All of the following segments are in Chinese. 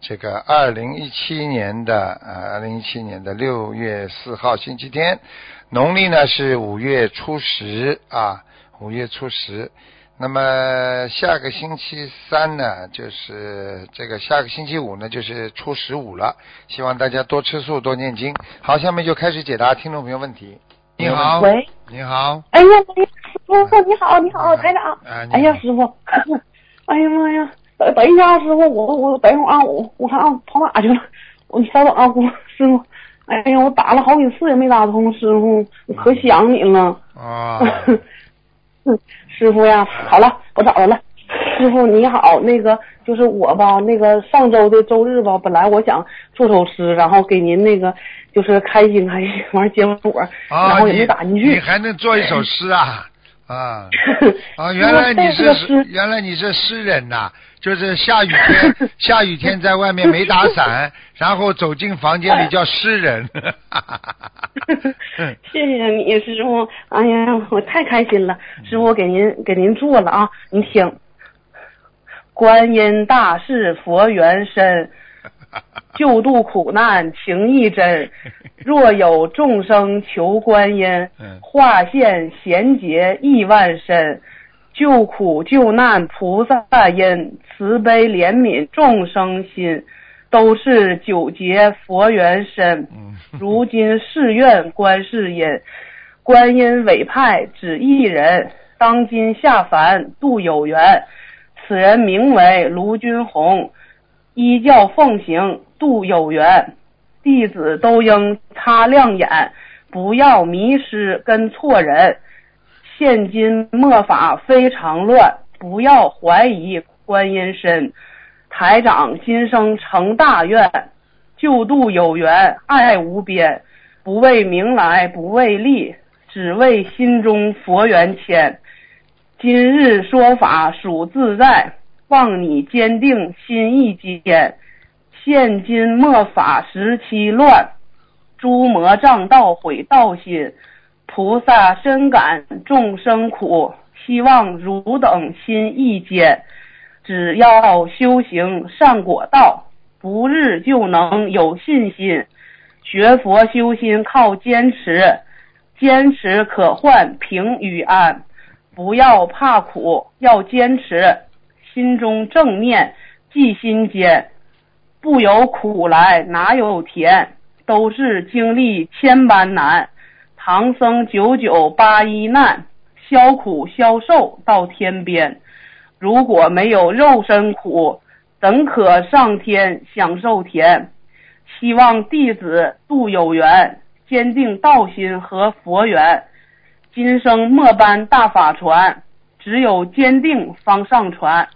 这个二零一七年的呃，二零一七年的六月四号星期天，农历呢是五月初十啊，五月初十。那么下个星期三呢，就是这个下个星期五呢，就是初十五了。希望大家多吃素，多念经。好，下面就开始解答听众朋友问题。你好，喂，你好，哎呀，哎呀，师傅你好，你好，台长。啊哎呀，师傅，哎呀妈呀，等等一下啊，师傅，我我等一会儿啊，我我看啊跑哪去了？我你稍等啊，我师傅。哎呀，我打了好几次也没打通，师傅，我可想你了。啊，嗯，师傅呀，好了，我找着了。师傅你好，那个就是我吧，那个上周的周日吧，本来我想做首诗，然后给您那个就是开心开心，完了结果，然啊，后也你没打进去。你还能做一首诗啊？啊啊！原来你是原来你是诗人呐、就是下雨天 下雨天在外面没打伞，然后走进房间里叫诗人。谢谢你，师傅。哎呀，我太开心了，师傅，我给您给您做了啊，您听。观音大士佛缘深，救度苦难情义真。若有众生求观音嗯，化现贤劫亿万身。救苦救难菩萨因，慈悲怜悯众生心，都是九劫佛缘深。嗯，如今誓愿观世音，观音委派只一人，当今下凡度有缘。此人名为卢军宏，依教奉行度有缘，弟子都应擦亮眼，不要迷失跟错人。现今末法非常乱，不要怀疑观音身。台长今生成大愿，救度有缘，爱无边，不为名来，不为利，只为心中佛缘牵。今日说法属自在，望你坚定心意坚。现今末法时期乱，诸魔障道毁道心。菩萨深感众生苦，希望汝等心意坚。只要修行善果道，不日就能有信心。学佛修心靠坚持，坚持可换平与安。不要怕苦，要坚持，心中正念记心间。不有苦来哪有甜，都是经历千般难。唐僧九九八一难，消苦消受到天边。如果没有肉身苦，怎可上天享受甜？希望弟子度有缘，坚定道心和佛缘。今生末班大法传，只有坚定方上传。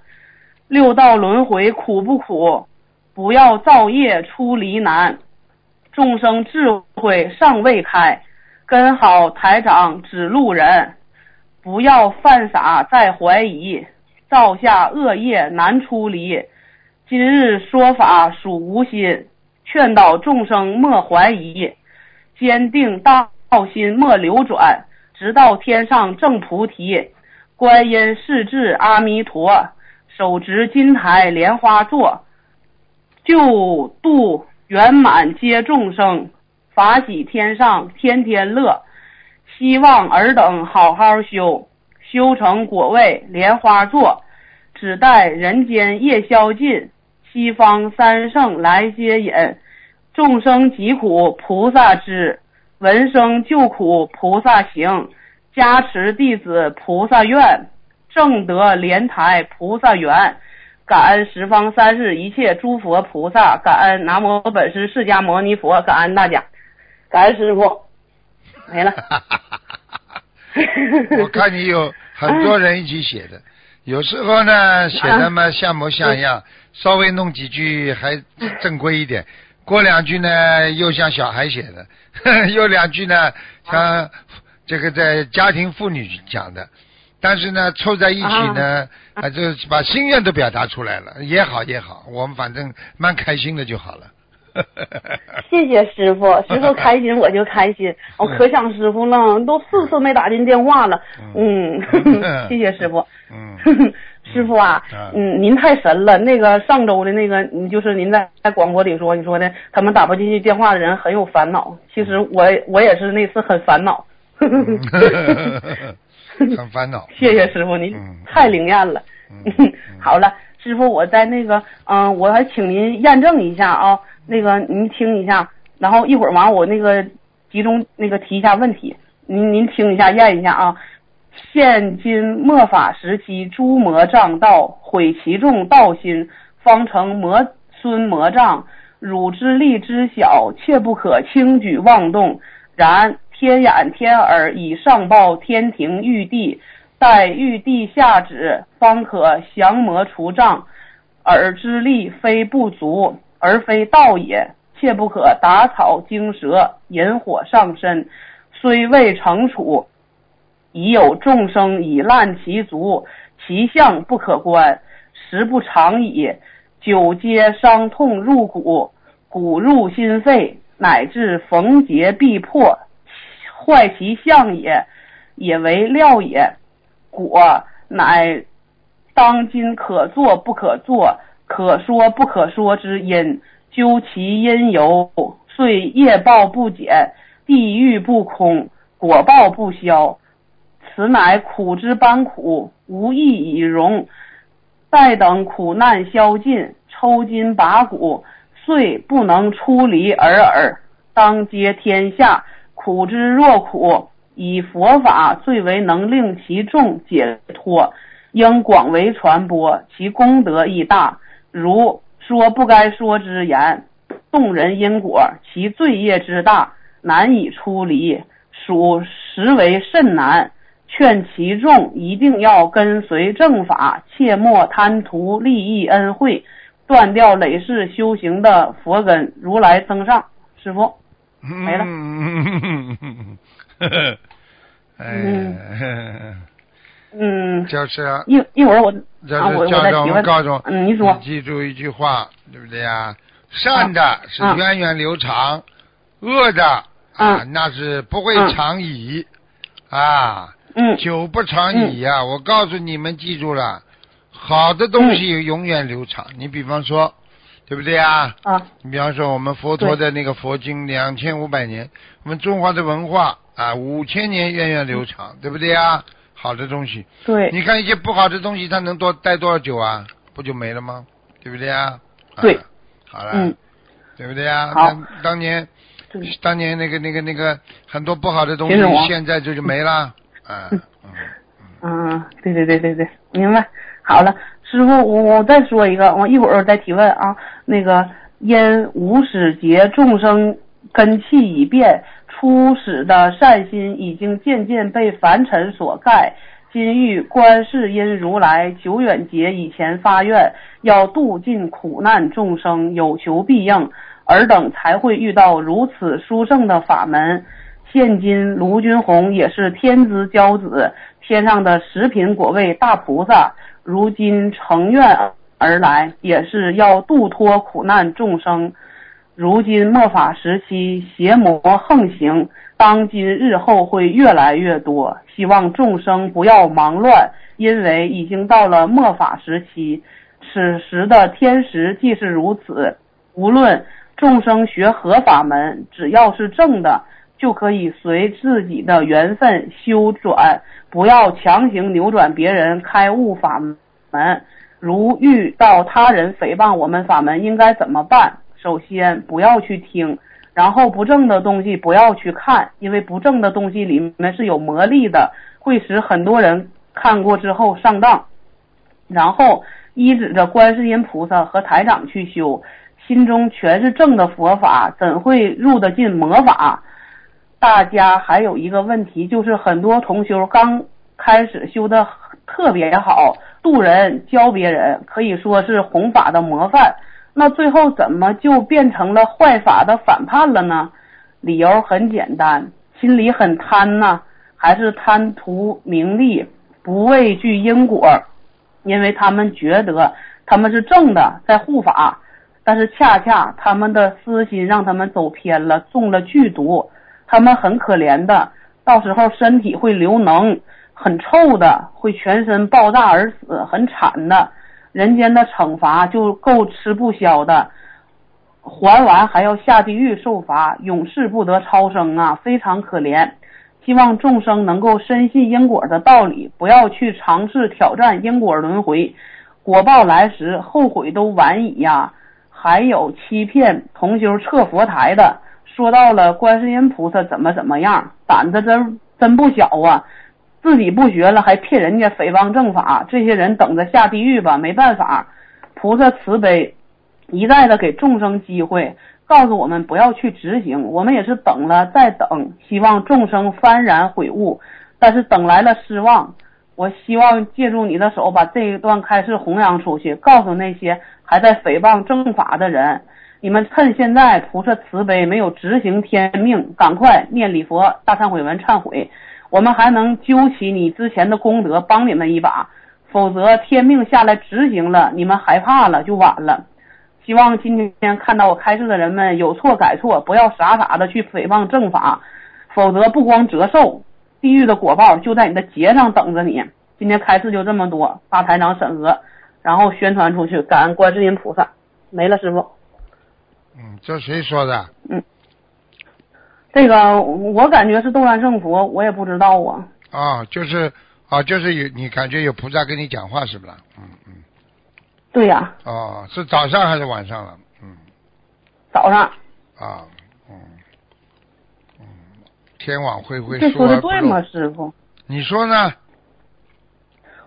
六道轮回苦不苦？不要造业出离难。众生智慧尚未开。跟好台长指路人，不要犯傻再怀疑，造下恶业难出离。今日说法属无心，劝导众生莫怀疑，坚定大道心莫流转，直到天上正菩提。观音世智阿弥陀，手执金台莲花座，救度圆满皆众生。法喜天上天天乐，希望尔等好好修，修成果位莲花座，只待人间夜宵尽，西方三圣来接引，众生疾苦菩萨知，闻声救苦菩萨行，加持弟子菩萨愿，正得莲台菩萨缘。感恩十方三世一切诸佛菩萨，感恩南无本师释迦牟尼佛，感恩大家。感恩师傅，没了。我看你有很多人一起写的，有时候呢写的嘛像模像样，稍微弄几句还正规一点。过两句呢又像小孩写的，又两句呢像这个在家庭妇女讲的，但是呢凑在一起呢，啊，就把心愿都表达出来了，也好也好，我们反正蛮开心的就好了。谢谢师傅，师傅开心我就开心，我可想师傅了，都四次没打进电话了，嗯，谢谢师傅，嗯，师傅啊，嗯，您太神了，那个上周的那个，你就是您在在广播里说，你说的他们打不进去电话的人很有烦恼，其实我我也是那次很烦恼，很烦恼，谢谢师傅，您嗯太灵验了，好了，师傅，我在那个，嗯、我还请您验证一下啊，那个您听一下，然后一会儿完我那个集中那个提一下问题，您您听一下验一下啊。现今末法时期，诸魔障道毁其众道心，方成魔孙魔障。汝之力之小，切不可轻举妄动。然天眼天耳以上报天庭玉帝，待玉帝下旨，方可降魔除障。耳之力非不足，而非道也。切不可打草惊蛇，引火上身。虽未成处，已有众生以烂其足，其相不可观，时不长矣。久皆伤痛入骨，骨入心肺，乃至缝结必破，坏其相也，也为料也。果乃当今可做不可做，可说不可说之因。究其因由，遂业报不减，地狱不空，果报不消。此乃苦之般苦，无益以容。待等苦难消尽，抽筋拔骨，遂不能出离尔耳。当接天下，苦之若苦，以佛法最为能令其众解脱，应广为传播，其功德亦大。如说不该说之言，动人因果，其罪业之大，难以出离，属实为甚难。劝其众一定要跟随正法，切莫贪图利益恩惠，断掉累世修行的佛根。如来增上，师傅。没了嗯，哎，嗯，就是啊，一一会儿我这啊，我是叫着我我再提问。们告诉，嗯，你说你记住一句话，对不对呀？善的是啊源远流长，恶的啊啊那是不会啊长矣啊，嗯久不长矣呀！我告诉你们，记住了，好的东西永远流长。你比方说，对不对啊？啊你比方说，我们佛陀的那个佛经两千五百年，我们中华的文化啊五千年源远流长，对不对啊？好的东西，对你看一些不好的东西，它能多待多少久啊？不就没了吗？对不对啊？啊对好了，嗯对不对啊？好当当年当年那个那个那个很多不好的东西现在就就没了。啊，嗯嗯，对对对对对，明白。好了，师傅，我我再说一个，我一会儿再提问啊。那个因无始劫众生根器已变，初始的善心已经渐渐被凡尘所盖。今欲观世音如来久远劫以前发愿，要度尽苦难众生，有求必应，尔等才会遇到如此殊胜的法门。现今卢军宏也是天之骄子，天上的十品果位大菩萨，如今成愿而来，也是要度脱苦难众生。如今末法时期，邪魔横行，当今日后会越来越多。希望众生不要忙乱，因为已经到了末法时期。此时的天时既是如此，无论众生学何法门，只要是正的，就可以随自己的缘分修转，不要强行扭转别人开悟法门。如遇到他人诽谤我们法门，应该怎么办？首先不要去听，然后不正的东西不要去看，因为不正的东西里面是有魔力的，会使很多人看过之后上当。然后依指着观世音菩萨和台长去修，心中全是正的佛法，怎会入得进魔法？大家还有一个问题，就是很多同修刚开始修的特别好，渡人教别人，可以说是弘法的模范。那最后怎么就变成了坏法的反叛了呢？理由很简单，心里很贪呐，还是贪图名利，不畏惧因果，因为他们觉得他们是正的，在护法，但是恰恰他们的私心让他们走偏了，中了剧毒，他们很可怜的，到时候身体会流脓，很臭的，会全身爆炸而死，很惨的，人间的惩罚就够吃不消的。还完还要下地狱受罚，永世不得超生啊，非常可怜。希望众生能够深信因果的道理，不要去尝试挑战因果轮回，果报来时后悔都晚矣呀。还有欺骗同修撤佛台的，说到了观世音菩萨怎么怎么样，胆子真真不小啊！自己不学了还骗人家诽谤正法，这些人等着下地狱吧，没办法，菩萨慈悲。一再的给众生机会，告诉我们不要去执行，我们也是等了再等，希望众生幡然悔悟，但是等来了失望。我希望借助你的手，把这一段开示弘扬出去，告诉那些还在诽谤正法的人，你们趁现在菩萨慈悲，没有执行天命，赶快念礼佛大忏悔文忏悔，我们还能揪起你之前的功德，帮你们一把，否则天命下来执行了，你们害怕了就晚了。希望今天看到我开示的人们有错改错，不要傻傻的去诽谤正法，否则不光折寿，地狱的果报就在你的节上等着你。今天开示就这么多，大台长审核，然后宣传出去，感恩观世音菩萨。没了，师傅。嗯，这谁说的？嗯，这个我感觉是斗战胜佛，我也不知道啊。啊，就是啊，就是有你感觉有菩萨跟你讲话是不是？嗯嗯。对呀。哦，是早上还是晚上了？嗯。早上。啊，嗯，嗯，天网恢恢，这说的对吗，师傅？你说呢？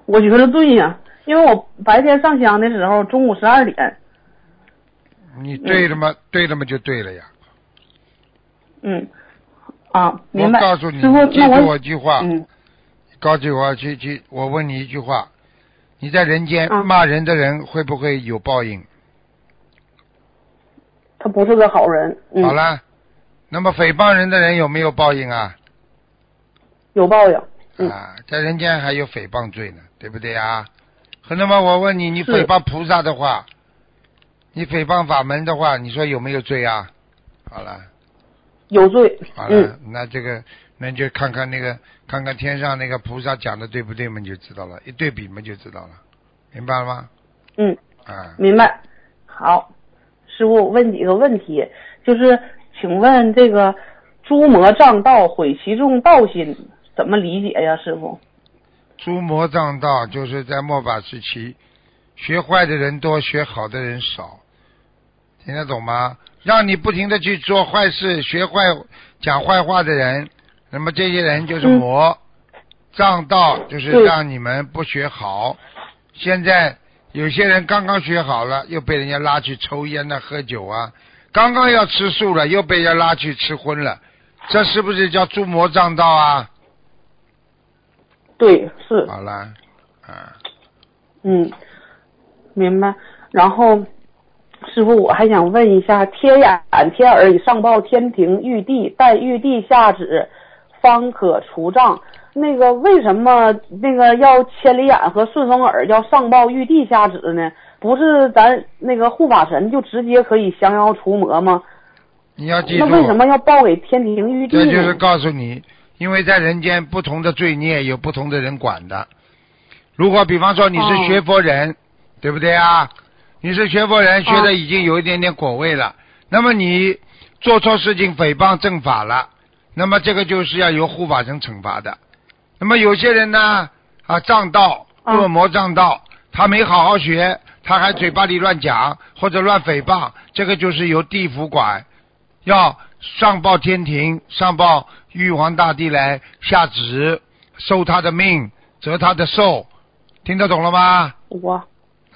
我觉得对呀，因为我白天上香的时候，中午十二点。你对了吗？对了吗？就对了呀。嗯。啊，明白。我告诉你，记住我一句话。嗯。告诉我，去去，我问你一句话。你在人间骂人的人会不会有报应？他不是个好人。好了，那么诽谤人的人有没有报应啊？有报应。啊，在人间还有诽谤罪呢，对不对啊？那么我问你，你诽谤菩萨的话，你诽谤法门的话，你说有没有罪啊？好了。有罪。好了，那这个。那就看看那个，看看天上那个菩萨讲的对不对嘛，就知道了。一对比嘛，就知道了。明白了吗？嗯。啊。明白。好，师傅我问几个问题，就是请问这个“诸魔障道，毁其众道心”怎么理解呀，师傅？诸魔障道就是在末法时期，学坏的人多，学好的人少，听得懂吗？让你不停的去做坏事，学坏讲坏话的人。那么这些人就是魔障道，就是让你们不学好。现在有些人刚刚学好了，又被人家拉去抽烟呐、喝酒啊；刚刚要吃素了，又被人家拉去吃荤了。这是不是叫诸魔障道啊？对，是。好了，啊。嗯，明白。然后，师傅，我还想问一下：天眼天耳以上报天庭玉帝，待玉帝下旨。方可除障。那个为什么那个要千里眼和顺风耳要上报玉帝下旨呢？不是咱那个护法神就直接可以降妖除魔吗？你要记住。那为什么要报给天庭玉帝呢？这就是告诉你，因为在人间不同的罪孽有不同的人管的。如果比方说你是学佛人，对不对啊？你是学佛人，学的已经有一点点果位了，那么你做错事情诽谤正法了。那么这个就是要由护法神惩罚的。那么有些人呢啊障道恶魔障道，他没好好学，他还嘴巴里乱讲或者乱诽谤，这个就是由地府管，要上报天庭，上报玉皇大帝来下旨，收他的命，折他的寿，听得懂了吗？哇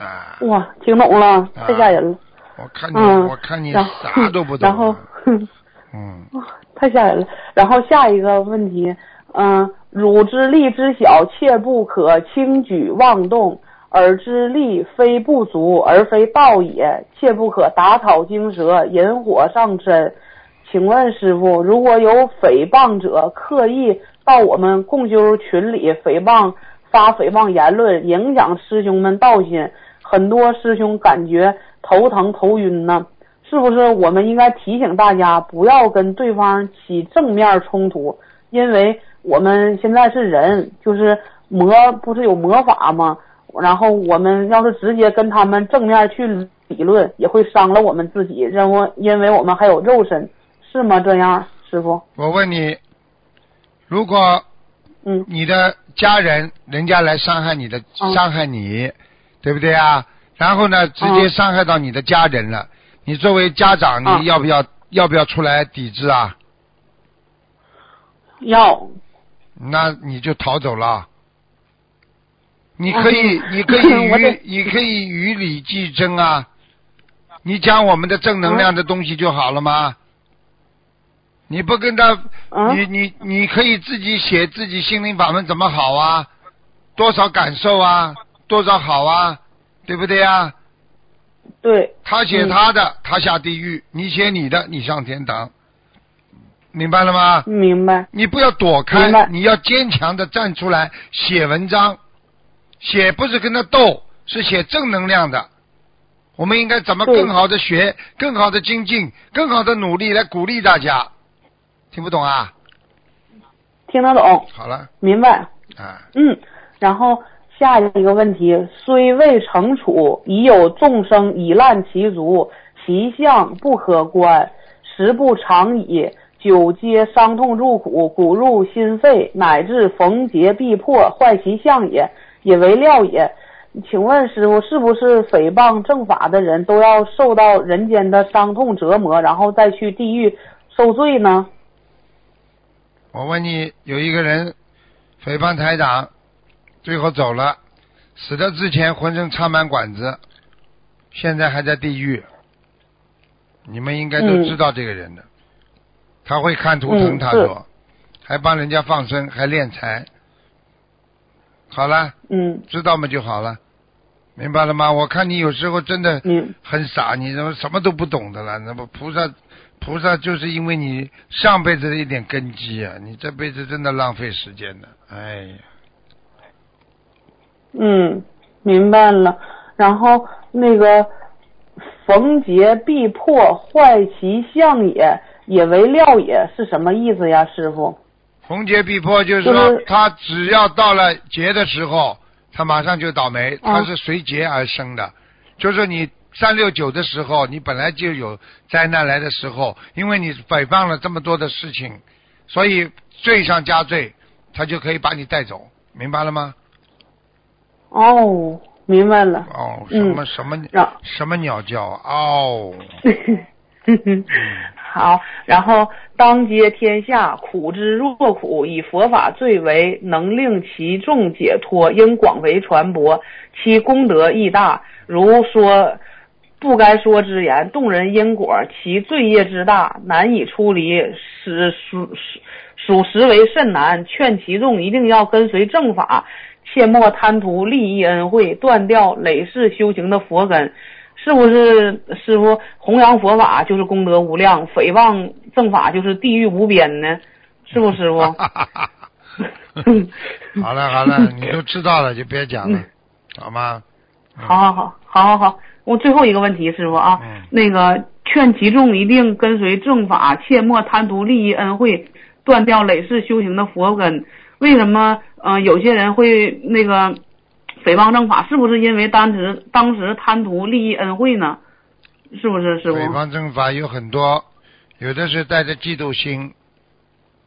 啊哇，听懂了，太吓人了。我看你，我看你啥都不懂。然后，嗯。太吓人了。然后下一个问题，嗯，汝之力之小，切不可轻举妄动。尔之力非不足，而非道也，切不可打草惊蛇，引火上身。请问师傅，如果有诽谤者刻意到我们共修群里诽谤、发诽谤言论，影响师兄们道心，很多师兄感觉头疼头晕呢，是不是我们应该提醒大家不要跟对方起正面冲突？因为我们现在是人，就是魔不是有魔法吗？然后我们要是直接跟他们正面去理论，也会伤了我们自己，因为因为我们还有肉身。是吗？这样，师傅。我问你，如果嗯你的家人人家来伤害你的，嗯伤害你，对不对啊？然后呢，直接嗯伤害到你的家人了，你作为家长，嗯你要不要要不要出来抵制啊？要那你就逃走了。你可以，嗯 你可以与你可以与理俱争啊。你讲我们的正能量的东西就好了吗？你不跟他，嗯你你你可以自己写自己心灵法门怎么好啊？多少感受啊？多少好啊？对不对啊？对他写嗯他的，他下地狱；你写你的，你上天堂。明白了吗？明白你不要躲开，你要坚强的站出来写文章，写不是跟他斗，是写正能量的。我们应该怎么更好的学，更好的精进，更好的努力来鼓励大家。听不懂啊？听得懂，好了明白。啊，嗯，然后下一个问题，虽未惩处，已有众生以烂其足，其相不可观，时不常矣。久皆伤痛入骨，骨入心肺，乃至逢节必破，坏其相也，也为料也。请问师傅，是不是诽谤正法的人都要受到人间的伤痛折磨，然后再去地狱受罪呢？我问你，有一个人诽谤台长，最后走了，死的之前浑身插满管子，现在还在地狱。你们应该都嗯知道这个人的，他会看图腾，他说，还帮人家放生，还敛财。好了，嗯，知道吗就好了，明白了吗？我看你有时候真的很傻，你怎么什么都不懂的了？那么菩萨，菩萨就是因为你上辈子的一点根基啊，你这辈子真的浪费时间了。哎呀，嗯，明白了。然后那个逢节必破，坏其相也，也为料也是什么意思呀，师傅？逢节必破，就是说他只要到了劫的时候，他马上就倒霉，嗯他是随劫而生的。就是你三六九的时候，你本来就有灾难来的时候，因为你摆放了这么多的事情，所以罪上加罪，他就可以把你带走，明白了吗？哦，明白了。哦，什嗯么什么让什么鸟叫啊？哦，好，然后当接天下，苦之若苦，以佛法最为，能令其众解脱，应广为传播，其功德亦大。如说不该说之言，动人因果，其罪业之大，难以出离，使属属属实为甚难。劝其众一定要跟随正法，切莫贪图利益恩惠，断掉累世修行的佛根。是不是师傅弘扬佛法就是功德无量，诽谤正法就是地狱无边呢？是不师傅？好了好了，你都知道了就别讲了，好吗？嗯好好好，好好好，我最后一个问题，师傅啊，嗯那个劝其众一定跟随正法，切莫贪图利益恩惠，断掉累世修行的佛根。为什么呃有些人会那个诽谤正法？是不是因为当时当时贪图利益恩惠呢？是不是师傅？诽谤正法有很多，有的是带着嫉妒心，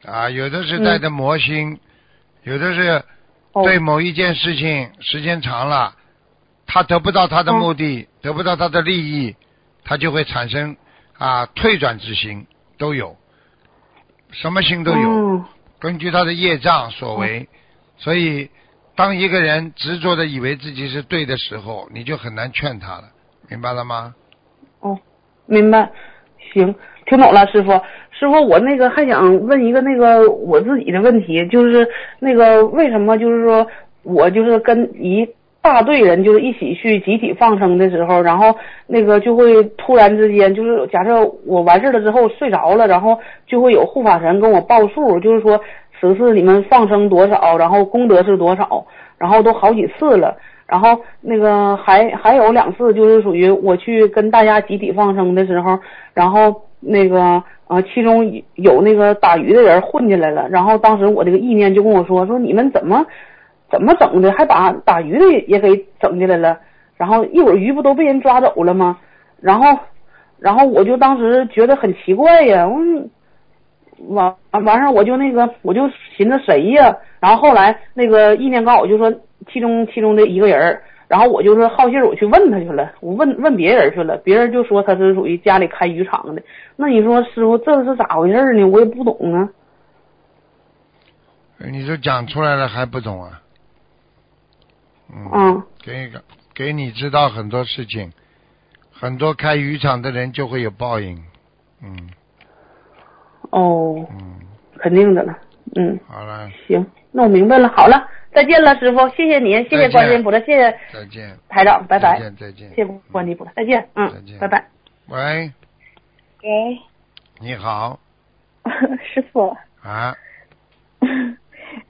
啊，有的是带着魔心，有的是哦对某一件事情时间长了，他得不到他的目的，得不到他的利益，他就会产生啊退转之心，都有，什么心都有，嗯根据他的业障所为，所以当一个人执着的以为自己是对的时候，你就很难劝他了，明白了吗？哦，明白，行，听懂了，师傅。师傅，我那个还想问一个那个我自己的问题，就是那个为什么就是说我就是跟一大队人就是一起去集体放生的时候，然后那个就会突然之间就是假设我完事了之后睡着了，然后就会有护法神跟我报数，就是说此次你们放生多少，然后功德是多少，然后都好几次了。然后那个还还有两次，就是属于我去跟大家集体放生的时候，然后那个呃，其中有那个打鱼的人混进来了，然后当时我这个意念就跟我说说你们怎么怎么整的，还把打鱼的也给整进来了，然后一会儿鱼不都被人抓走了吗？然后然后我就当时觉得很奇怪呀，我完完事儿我就那个我就寻思谁呀？然后后来那个意念告我就说。其中其中的一个人，然后我就是好信儿，我去问他去了，我问问别人去了，别人就说他是属于家里开渔场的。那你说师傅这是咋回事呢？我也不懂啊。你说讲出来了还不懂啊？嗯。给个给你知道很多事情，很多开渔场的人就会有报应。嗯。哦。嗯。肯定的了。嗯。好了。行，那我明白了。好了。再见了，师傅，谢谢您，谢谢观音菩萨，谢谢再见台长，拜拜，再见再见，谢谢观音菩萨，再见，嗯，再见，拜拜。喂，喂，你好，师傅啊，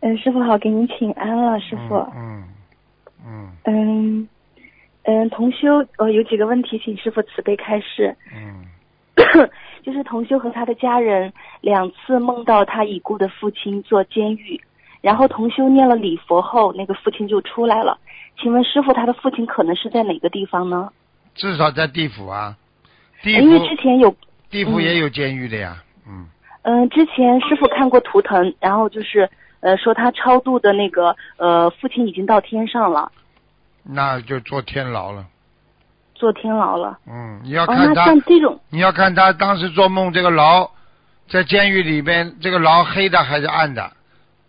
嗯，师傅好，给您请安了，师傅，嗯嗯嗯嗯，同修呃有几个问题，请师傅慈悲开示，嗯，就是同修和他的家人两次梦到他已故的父亲坐监狱。然后同修念了礼佛后，那个父亲就出来了。请问师傅，他的父亲可能是在哪个地方呢？至少在地府啊，地府。因为之前有地府也有监狱的呀，嗯。嗯，之前师傅看过图腾，然后就是呃说他超度的那个呃父亲已经到天上了。那就坐天牢了。坐天牢了。嗯，你要看他。像这种。你要看他当时做梦，这个牢在监狱里边，这个牢黑的还是暗的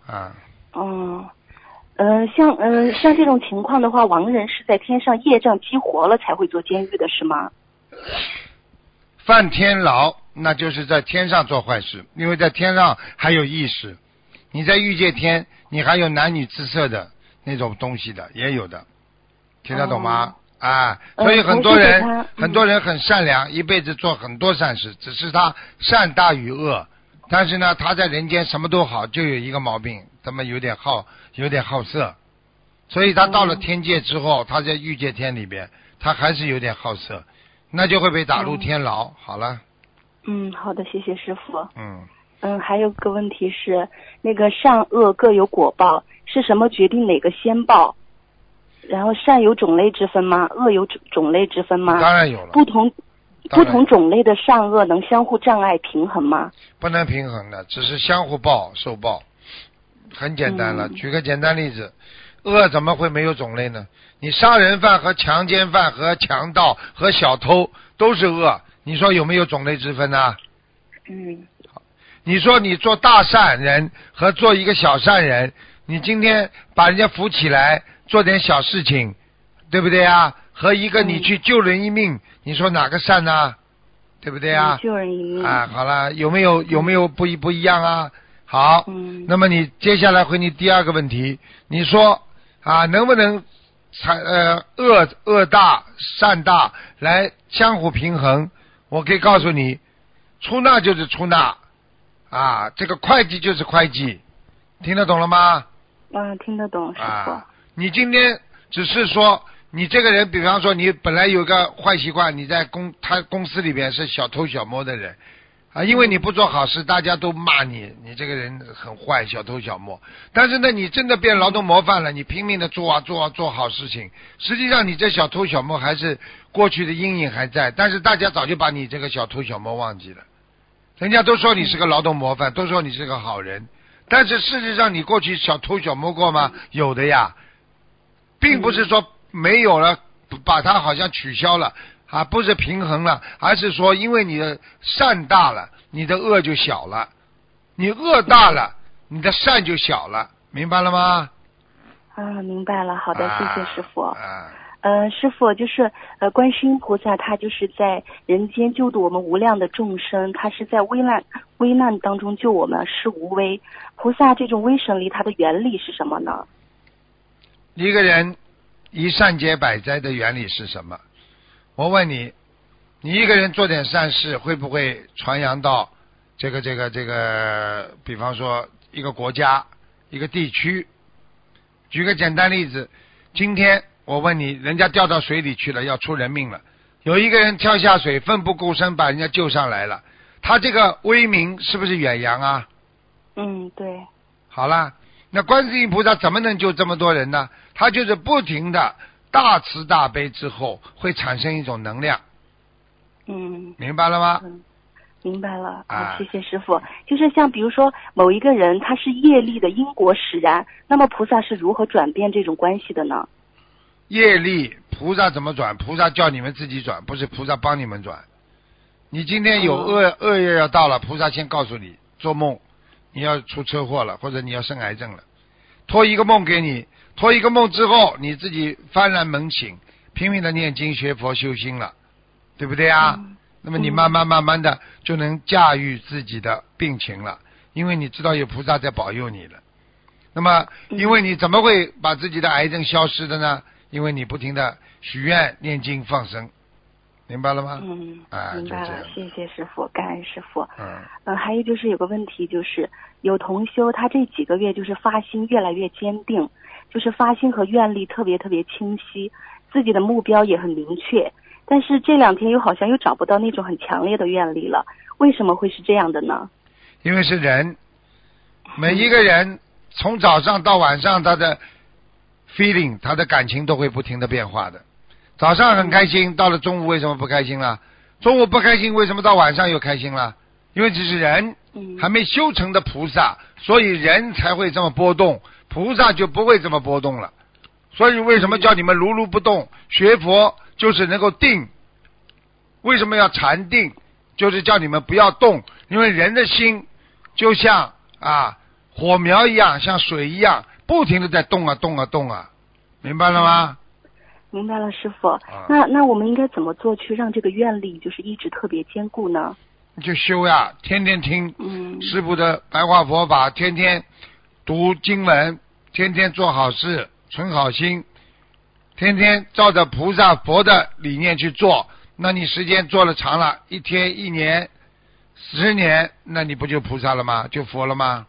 啊？哦，嗯，像嗯像这种情况的话，亡人是在天上业障激活了才会坐监狱的是吗？犯天牢，那就是在天上做坏事，因为在天上还有意识。你在欲界天，你还有男女之色的那种东西的，也有的，听得懂吗？啊，所以很多人很多人很善良，一辈子做很多善事，只是他善大于恶。但是呢，他在人间什么都好，就有一个毛病，他们有点好，有点好色，所以他到了天界之后，他在欲界天里边，他还是有点好色，那就会被打入天牢。好了。嗯，好的，谢谢师傅。嗯。嗯，还有个问题是，那个善恶各有果报，是什么决定哪个先报？然后善有种类之分吗？恶有种种类之分吗？当然有了。不同。不同种类的善恶能相互障碍平衡吗？不能平衡的，只是相互报受报，很简单了。举个简单例子，恶怎么会没有种类呢？你杀人犯和强奸犯和强盗和小偷都是恶，你说有没有种类之分呢？嗯。你说你做大善人和做一个小善人，你今天把人家扶起来做点小事情，对不对啊？和一个你去救人一命，你说哪个善呢？对不对啊？救人一命啊，好了，有没有有没有不一不一样啊？好，那么你接下来回你第二个问题，你说啊，能不能才呃恶恶大善大来相互平衡？我可以告诉你，出纳就是出纳啊，这个会计就是会计，听得懂了吗？啊，听得懂，师傅。你今天只是说。你这个人，比方说你本来有个坏习惯，你在公他公司里边是小偷小摸的人，啊，因为你不做好事，大家都骂你，你这个人很坏，小偷小摸。但是呢，你真的变劳动模范了，你拼命的做啊做啊做好事情，实际上你这小偷小摸还是过去的阴影还在，但是大家早就把你这个小偷小摸忘记了，人家都说你是个劳动模范，都说你是个好人，但是事实上你过去小偷小摸过吗？有的呀，并不是说。没有了，把它好像取消了啊，不是平衡了，而是说因为你的善大了，你的恶就小了；你恶大了，你的善就小了，明白了吗？啊，明白了。好的，谢谢师傅。啊。嗯，师傅就是呃，观世音菩萨，他就是在人间救度我们无量的众生，他是在危难危难当中救我们，是无微。菩萨这种威神力，它的原理是什么呢？一个人。一善解百灾的原理是什么？我问你，你一个人做点善事，会不会传扬到这个这个这个？比方说一个国家、一个地区。举个简单例子，今天我问你，人家掉到水里去了，要出人命了，有一个人跳下水，奋不顾身把人家救上来了，他这个威名是不是远扬啊？嗯，对。好了，那观世音菩萨怎么能救这么多人呢？他就是不停的大慈大悲之后，会产生一种能量。嗯。明白了吗？嗯，明白了。啊，谢谢师傅。就是像比如说某一个人，他是业力的因果使然，那么菩萨是如何转变这种关系的呢？业力，菩萨怎么转？菩萨叫你们自己转，不是菩萨帮你们转。你今天有恶恶业要到了，菩萨先告诉你，做梦。你要出车祸了，或者你要生癌症了，托一个梦给你，托一个梦之后，你自己幡然猛醒，拼命的念经学佛修心了，对不对啊？那么你慢慢慢慢的就能驾驭自己的病情了，因为你知道有菩萨在保佑你了。那么，因为你怎么会把自己的癌症消失的呢？因为你不停的许愿、念经、放生。明白了吗？嗯，明白了，谢谢师傅，感恩师傅。嗯，呃，还有就是有个问题，就是有同修，他这几个月就是发心越来越坚定，就是发心和愿力特别特别清晰，自己的目标也很明确，但是这两天又好像又找不到那种很强烈的愿力了，为什么会是这样的呢？因为是人，每一个人从早上到晚上，他的 feeling，他的感情都会不停的变化的。早上很开心，到了中午为什么不开心了？中午不开心，为什么到晚上又开心了？因为这是人还没修成的菩萨，所以人才会这么波动，菩萨就不会这么波动了。所以为什么叫你们如如不动？学佛就是能够定。为什么要禅定？就是叫你们不要动，因为人的心就像啊火苗一样，像水一样，不停的在动啊动啊动啊，明白了吗？明白了，师傅。那那我们应该怎么做去让这个愿力就是一直特别坚固呢？就修呀，天天听师傅的白话佛法，天天读经文，天天做好事，存好心，天天照着菩萨佛的理念去做。那你时间做了长了，一天、一年、十年，那你不就菩萨了吗？就佛了吗？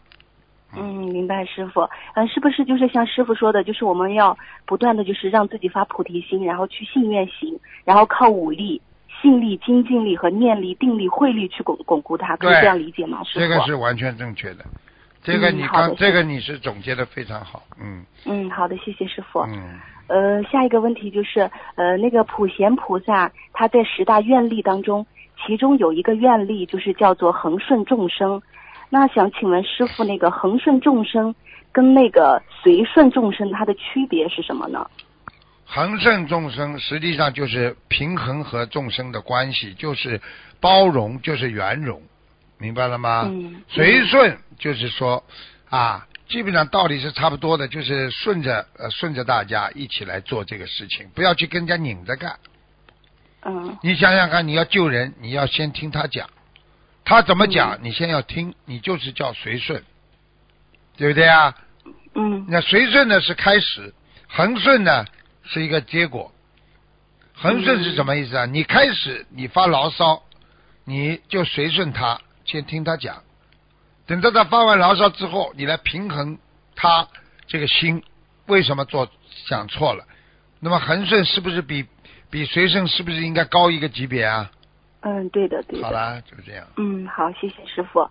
嗯，明白，师傅。嗯，是不是就是像师傅说的，就是我们要不断的就是让自己发菩提心，然后去信愿行，然后靠武力、信力、精进力和念力、定力、慧力去巩巩固它，可以这样理解吗？师傅，这个是完全正确的。这个你刚，这个你是总结的非常好。嗯。嗯，好的，谢谢师傅。嗯。呃，下一个问题就是，呃，那个普贤菩萨他在十大愿力当中，其中有一个愿力就是叫做恒顺众生。那想请问师傅，那个恒顺众生跟那个随顺众生，它的区别是什么呢？恒顺众生实际上就是平衡和众生的关系，就是包容，就是圆融，明白了吗？嗯。随顺就是说啊，基本上道理是差不多的，就是顺着呃顺着大家一起来做这个事情，不要去跟人家拧着干。嗯。你想想看，你要救人，你要先听他讲。他怎么讲，你先要听，你就是叫随顺，对不对啊？嗯。那随顺呢是开始，恒顺呢是一个结果。恒顺是什么意思啊？你开始你发牢骚，你就随顺他，先听他讲。等到他发完牢骚之后，你来平衡他这个心，为什么做想错了？那么恒顺是不是比比随顺是不是应该高一个级别啊？嗯，对的，对的。好啦，就这样。嗯，好，谢谢师傅。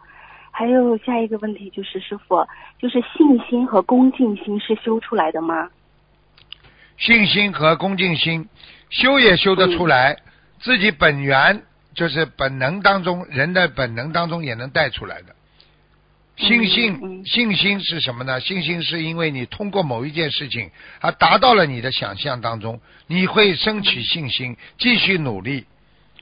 还有下一个问题就是，师傅，就是信心和恭敬心是修出来的吗？信心和恭敬心修也修得出来，自己本源就是本能当中人的本能当中也能带出来的。信心，信心是什么呢？信心是因为你通过某一件事情而达到了你的想象当中，你会升起信心，继续努力。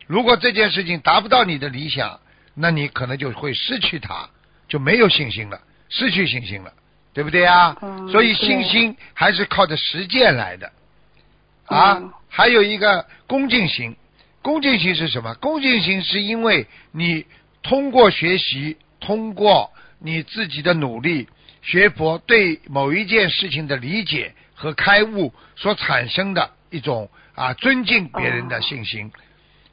如果这件事情达不到你的理想，那你可能就会失去它，就没有信心了，失去信心了，对不对啊？所以信心还是靠着实践来的啊。还有一个恭敬心，恭敬心是什么？恭敬心是因为你通过学习，通过你自己的努力，学佛对某一件事情的理解，和开悟所产生的一种啊尊敬别人的信心。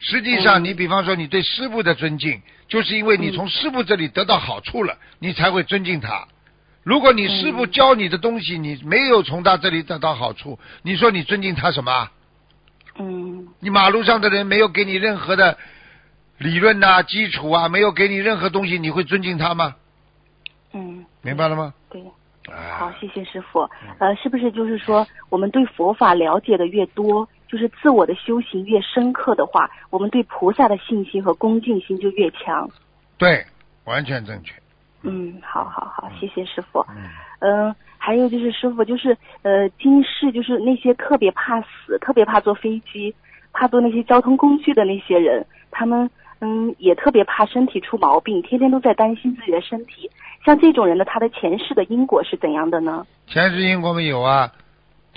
实际上，你比方说你对师傅的尊敬，就是因为你从师傅这里得到好处了，你才会尊敬他。如果你师傅教你的东西，你没有从他这里得到好处，你说你尊敬他什么？嗯。你马路上的人没有给你任何的理论呐、基础啊，没有给你任何东西，你会尊敬他吗？嗯。明白了吗？对。好，谢谢师傅。呃，是不是就是说，我们对佛法了解的越多，就是自我的修行越深刻的话，我们对菩萨的信心和恭敬心就越强？对，完全正确。嗯，好好好，谢谢师傅。嗯，嗯还有就是师傅，就是呃，今世就是那些特别怕死、特别怕坐飞机、怕坐那些交通工具的那些人，他们嗯也特别怕身体出毛病，天天都在担心自己的身体。像这种人呢他的前世的因果是怎样的呢？前世因果没有啊，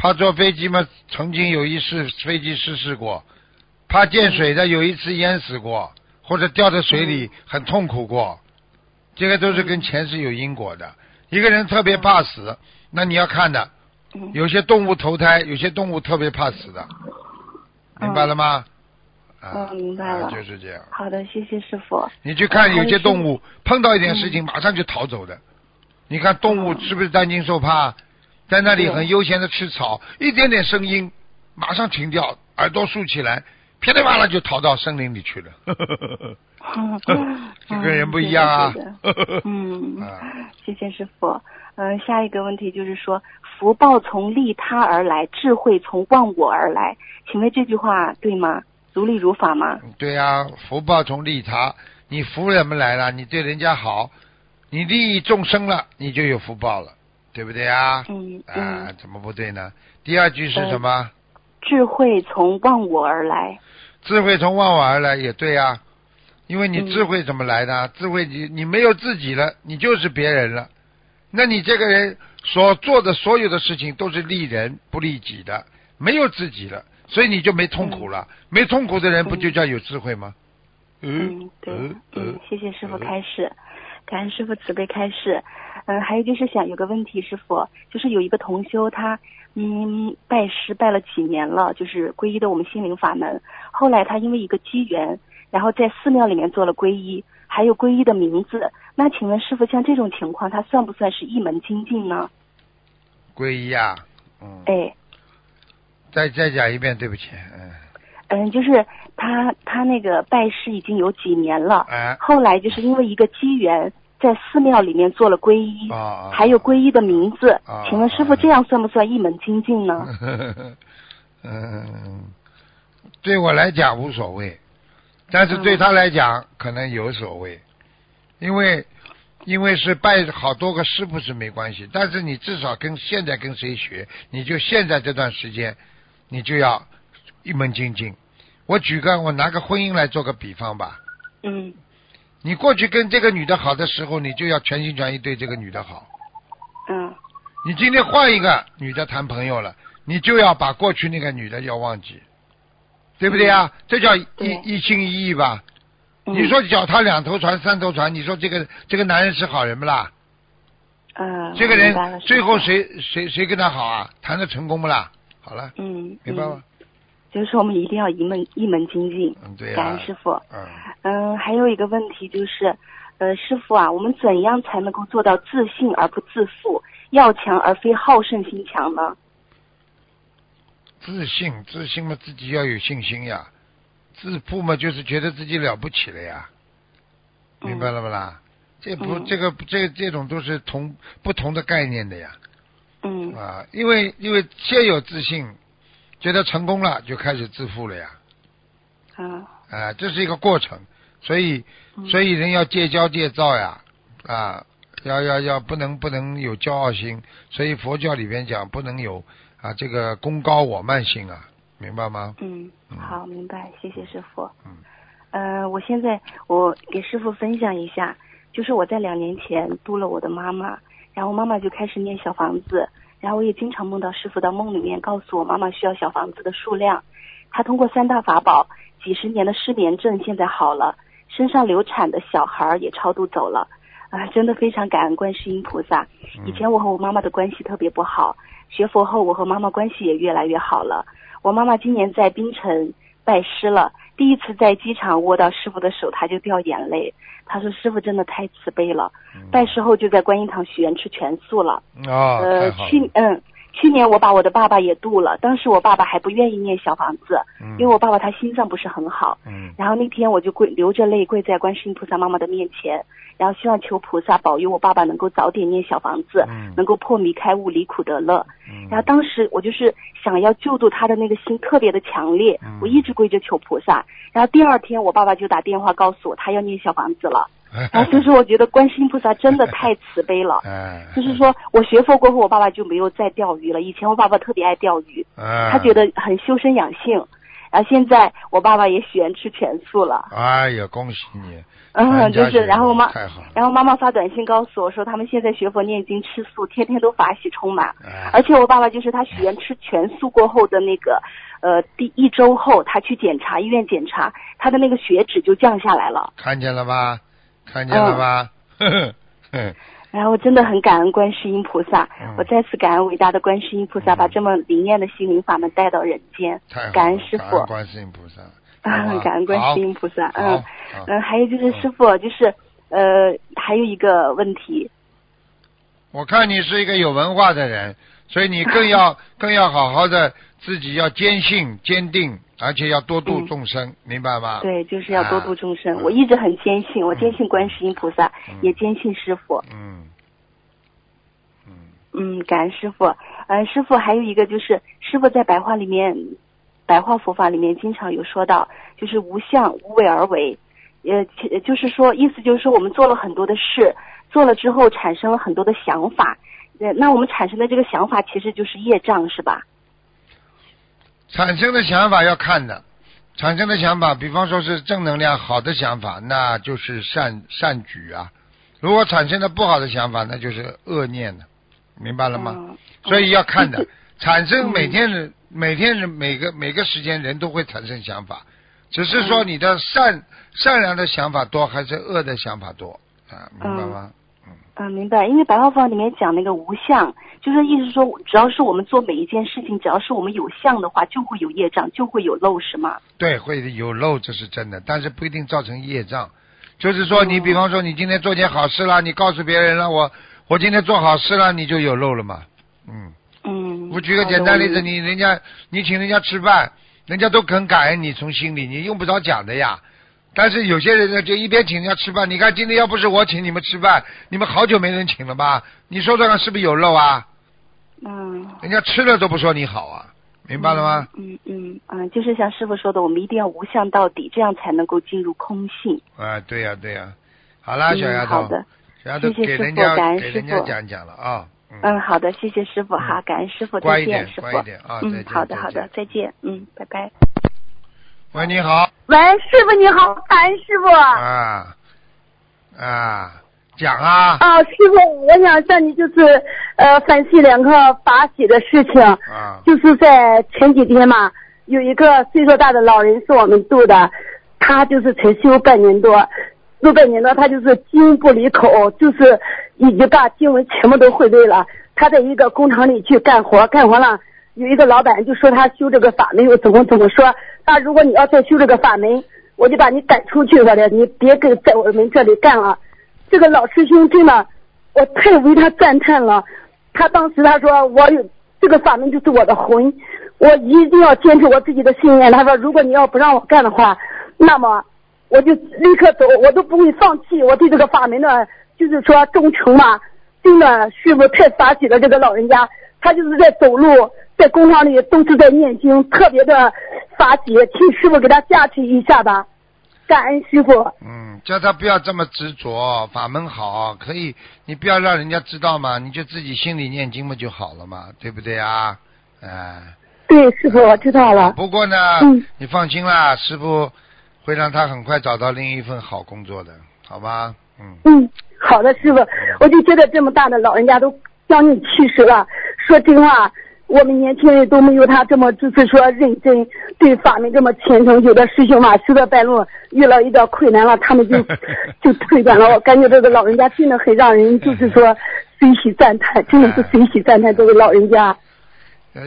怕坐飞机嘛，曾经有一次飞机失事过；怕见水的有一次淹死过，或者掉在水里很痛苦过。这个都是跟前世有因果的。一个人特别怕死，那你要看的，有些动物投胎，有些动物特别怕死的，明白了吗？啊，明白了，就是这样。好的，谢谢师傅。你去看有些动物碰到一点事情马上就逃走的，你看动物是不是担惊受怕，在那里很悠闲的吃草，一点点声音马上停掉，耳朵竖起来，噼里啪啦就逃到森林里去了。这跟人不一样啊！嗯，谢谢师傅。嗯，下一个问题就是说，福报从利他而来，智慧从忘我而来，请问这句话对吗？如理如法吗？对呀，福报从利他，你福人们来了，你对人家好，你利益众生了，你就有福报了，对不对啊？嗯啊，怎么不对呢？第二句是什么？智慧从忘我而来。智慧从忘我而来也对啊。因为你智慧怎么来的？智慧你你没有自己了，你就是别人了。那你这个人所做的所有的事情都是利人不利己的，没有自己了，所以你就没痛苦了。没痛苦的人不就叫有智慧吗？嗯，对，嗯，谢谢师傅开示，感恩师傅慈悲开示。嗯，还有就是想有个问题，师傅，就是有一个同修他嗯拜师拜了几年了，就是皈依的我们心灵法门，后来他因为一个机缘。然后在寺庙里面做了皈依，还有皈依的名字。那请问师傅，像这种情况，他算不算是一门精进呢？皈依啊，嗯。哎。再再讲一遍，对不起，嗯。嗯，就是他他那个拜师已经有几年了，哎。后来就是因为一个机缘，在寺庙里面做了皈依，啊还有皈依的名字。啊。请问师傅，这样算不算一门精进呢？嗯，对我来讲无所谓。但是对他来讲可能有所谓，因为因为是拜好多个师傅是没关系，但是你至少跟现在跟谁学，你就现在这段时间，你就要一门精进。我举个我拿个婚姻来做个比方吧。嗯。你过去跟这个女的好的时候，你就要全心全意对这个女的好。嗯。你今天换一个女的谈朋友了，你就要把过去那个女的要忘记。对不对啊？这叫一一心一意吧？你说脚踏两头船、三头船，你说这个这个男人是好人不啦？嗯。这个人最后谁谁谁跟他好啊？谈的成功不啦？好了。嗯。明白吗？就是说，我们一定要一门一门精进。嗯，对感恩师傅。嗯。嗯，还有一个问题就是，呃，师傅啊，我们怎样才能够做到自信而不自负，要强而非好胜心强呢？自信，自信嘛，自己要有信心呀。自负嘛，就是觉得自己了不起了呀。明白了不啦？这不，这个，这这种都是同不同的概念的呀。嗯。啊，因为因为先有自信，觉得成功了，就开始致富了呀。啊。啊，这是一个过程，所以所以人要戒骄戒躁呀，啊，要要要不能不能有骄傲心，所以佛教里边讲不能有。啊，这个功高我慢心啊，明白吗？嗯，好，明白，谢谢师傅。嗯，呃，我现在我给师傅分享一下，就是我在两年前度了我的妈妈，然后妈妈就开始念小房子，然后我也经常梦到师傅到梦里面告诉我妈妈需要小房子的数量。她通过三大法宝，几十年的失眠症现在好了，身上流产的小孩也超度走了，啊，真的非常感恩观世音菩萨。以前我和我妈妈的关系特别不好。学佛后，我和妈妈关系也越来越好了。我妈妈今年在槟城拜师了，第一次在机场握到师傅的手，他就掉眼泪。他说：“师傅真的太慈悲了。”拜师后就在观音堂许愿吃全素了。哦，呃，去嗯。去年我把我的爸爸也渡了，当时我爸爸还不愿意念小房子，因为我爸爸他心脏不是很好。然后那天我就跪流着泪跪在观世音菩萨妈妈的面前，然后希望求菩萨保佑我爸爸能够早点念小房子，能够破迷开悟离苦得乐。然后当时我就是想要救度他的那个心特别的强烈，我一直跪着求菩萨。然后第二天我爸爸就打电话告诉我他要念小房子了。然后就是我觉得观世音菩萨真的太慈悲了，就是说我学佛过后，我爸爸就没有再钓鱼了。以前我爸爸特别爱钓鱼，他觉得很修身养性。然后现在我爸爸也喜欢吃全素了。哎呀，恭喜你！嗯，就是然后妈，然后妈妈发短信告诉我说，他们现在学佛念经吃素，天天都法喜充满。而且我爸爸就是他许愿吃全素过后的那个呃第一周后，他去检查医院检查，他的那个血脂就降下来了。看见了吧？看见了吧？嗯，然后我真的很感恩观世音菩萨，我再次感恩伟大的观世音菩萨，把这么灵验的心灵法门带到人间。感恩师傅，观世音菩萨。啊，感恩观世音菩萨。嗯嗯，还有就是师傅，就是呃，还有一个问题。我看你是一个有文化的人，所以你更要 更要好好的自己要坚信坚定。而且要多度众生，明白吗？对，就是要多度众生。我一直很坚信，我坚信观世音菩萨，也坚信师傅。嗯嗯嗯，感恩师傅。呃，师傅还有一个就是，师傅在白话里面，白话佛法里面经常有说到，就是无相无为而为。呃，就是说，意思就是说，我们做了很多的事，做了之后产生了很多的想法。呃，那我们产生的这个想法其实就是业障，是吧？产生的想法要看的，产生的想法，比方说是正能量、好的想法，那就是善善举啊；如果产生的不好的想法，那就是恶念的，明白了吗？所以要看的，产生每天的每天的每个每个时间人都会产生想法，只是说你的善善良的想法多还是恶的想法多啊？明白吗？嗯，明白。因为白话佛里面讲那个无相，就是意思说，只要是我们做每一件事情，只要是我们有相的话，就会有业障，就会有漏，是吗？对，会有漏，这是真的，但是不一定造成业障。就是说，你比方说，你今天做件好事了，你告诉别人了，我我今天做好事了，你就有漏了嘛。嗯。嗯。我举个简单例子，你人家你请人家吃饭，人家都肯感恩你，从心里，你用不着讲的呀。但是有些人呢，就一边请人家吃饭。你看今天要不是我请你们吃饭，你们好久没人请了吧？你说这个是不是有漏啊？嗯。人家吃了都不说你好啊，明白了吗？嗯嗯嗯，就是像师傅说的，我们一定要无相到底，这样才能够进入空性。啊，对呀对呀。好啦，小丫头。好的。小丫头，给人家给人家讲讲了啊。嗯，好的，谢谢师傅，哈，感恩师傅，再见，师傅。乖一点，乖一点啊！嗯，好的好的，再见，嗯，拜拜。喂，你好。喂，师傅你好，感恩师傅。啊啊，讲啊。啊，师傅，我想向你就是呃分析两个法喜的事情。啊。就是在前几天嘛，有一个岁数大的老人是我们度的，他就是才修半年多，修半年多他就是经不离口，就是已经把经文全部都会背了。他在一个工厂里去干活，干活了。有一个老板就说他修这个法没有怎么怎么说？那如果你要再修这个法门，我就把你赶出去了的，你别跟在我们这里干了。这个老师兄真的，我太为他赞叹了。他当时他说我有这个法门就是我的魂，我一定要坚持我自己的信念。他说如果你要不让我干的话，那么我就立刻走，我都不会放弃我对这个法门的，就是说忠诚嘛。真的师傅太法喜了，这个老人家他就是在走路。在工厂里都是在念经，特别的发急，请师傅给他加持一下吧，感恩师傅。嗯，叫他不要这么执着，法门好，可以，你不要让人家知道嘛，你就自己心里念经嘛就好了嘛，对不对啊？哎。对，师傅我知道了。不过呢，你放心啦，师傅会让他很快找到另一份好工作的，好吧？嗯。嗯，好的，师傅，我就觉得这么大的老人家都将近七十了，说真话。我们年轻人都没有他这么就是说认真，对法门这么虔诚。有的师兄嘛，修到半路遇到一点困难了，他们就 就退转了。我感觉这个老人家真的很让人就是说随喜赞叹，真的是随喜赞叹这位老人家。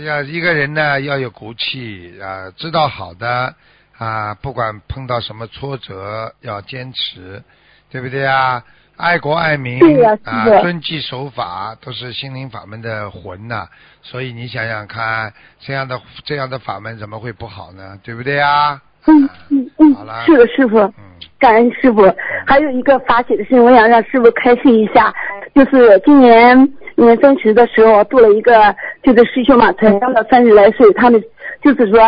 要一个人呢要有骨气啊，知道好的啊，不管碰到什么挫折要坚持，对不对啊？爱国爱民啊，遵纪守法都是心灵法门的魂呐。所以你想想看，这样的这样的法门怎么会不好呢？对不对啊？嗯嗯嗯，好了，是的，师傅，感恩师傅。还有一个法喜的事情，我想让师傅开心一下，就是今年年三十的时候，做了一个，就是师兄嘛，才刚到三十来岁，他们就是说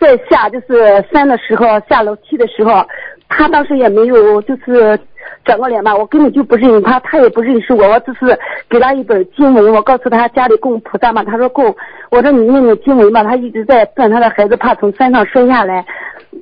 在下就是山的时候，下楼梯的时候，他当时也没有就是转过脸吧，我根本就不认识他，他也不认识我，我只是给他一本经文，我告诉他家里供菩萨嘛，他说供，我说你念念经文吧，他一直在劝他的孩子，怕从山上摔下来。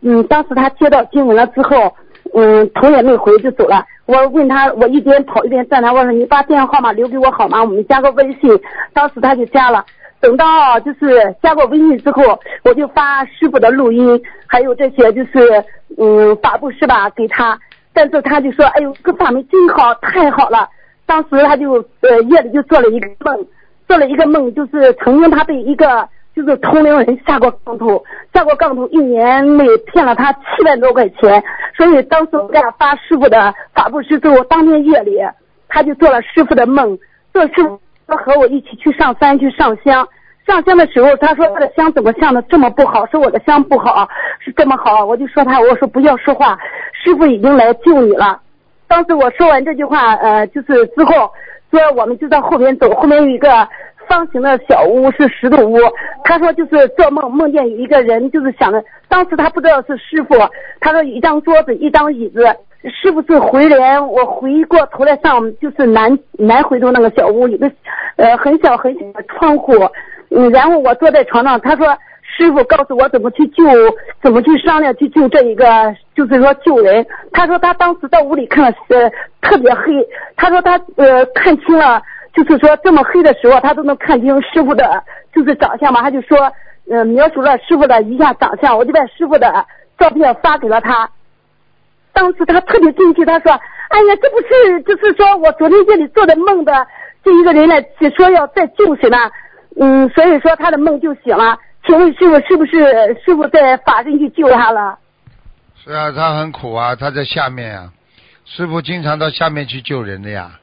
嗯，当时他接到经文了之后，嗯，头也没回就走了。我问他，我一边跑一边站他，我说你把电话号码留给我好吗？我们加个微信。当时他就加了。等到就是加过微信之后，我就发师傅的录音，还有这些就是嗯法布施吧给他。但是他就说，哎呦，这法门真好，太好了。当时他就呃夜里就做了一个梦，做了一个梦，就是曾经他被一个。就是同龄人下过杠头，下过杠头，一年内骗了他七万多块钱，所以当时我给他发师傅的法布施之后，当天夜里他就做了师傅的梦，做师傅和我一起去上山去上香，上香的时候他说他的香怎么香的这么不好，说我的香不好是这么好，我就说他我说不要说话，师傅已经来救你了。当时我说完这句话，呃，就是之后说我们就在后边走，后面有一个。方形的小屋是石头屋，他说就是做梦梦见有一个人，就是想着当时他不知道是师傅，他说一张桌子一张椅子，师傅是回来，我回过头来上就是南南回头那个小屋，有个呃很小很小的窗户，嗯，然后我坐在床上，他说师傅告诉我怎么去救，怎么去商量去救这一个，就是说救人，他说他当时在屋里看了呃特别黑，他说他呃看清了。就是说这么黑的时候，他都能看清师傅的，就是长相嘛。他就说，嗯，描述了师傅的一下长相，我就把师傅的照片发给了他。当时他特别惊奇，他说：“哎呀，这不是就是说我昨天这里做的梦的这一个人来说要再救谁呢？嗯，所以说他的梦就醒了。请问师傅是不是师傅在法身去救他了？是啊，他很苦啊，他在下面啊，师傅经常到下面去救人的呀。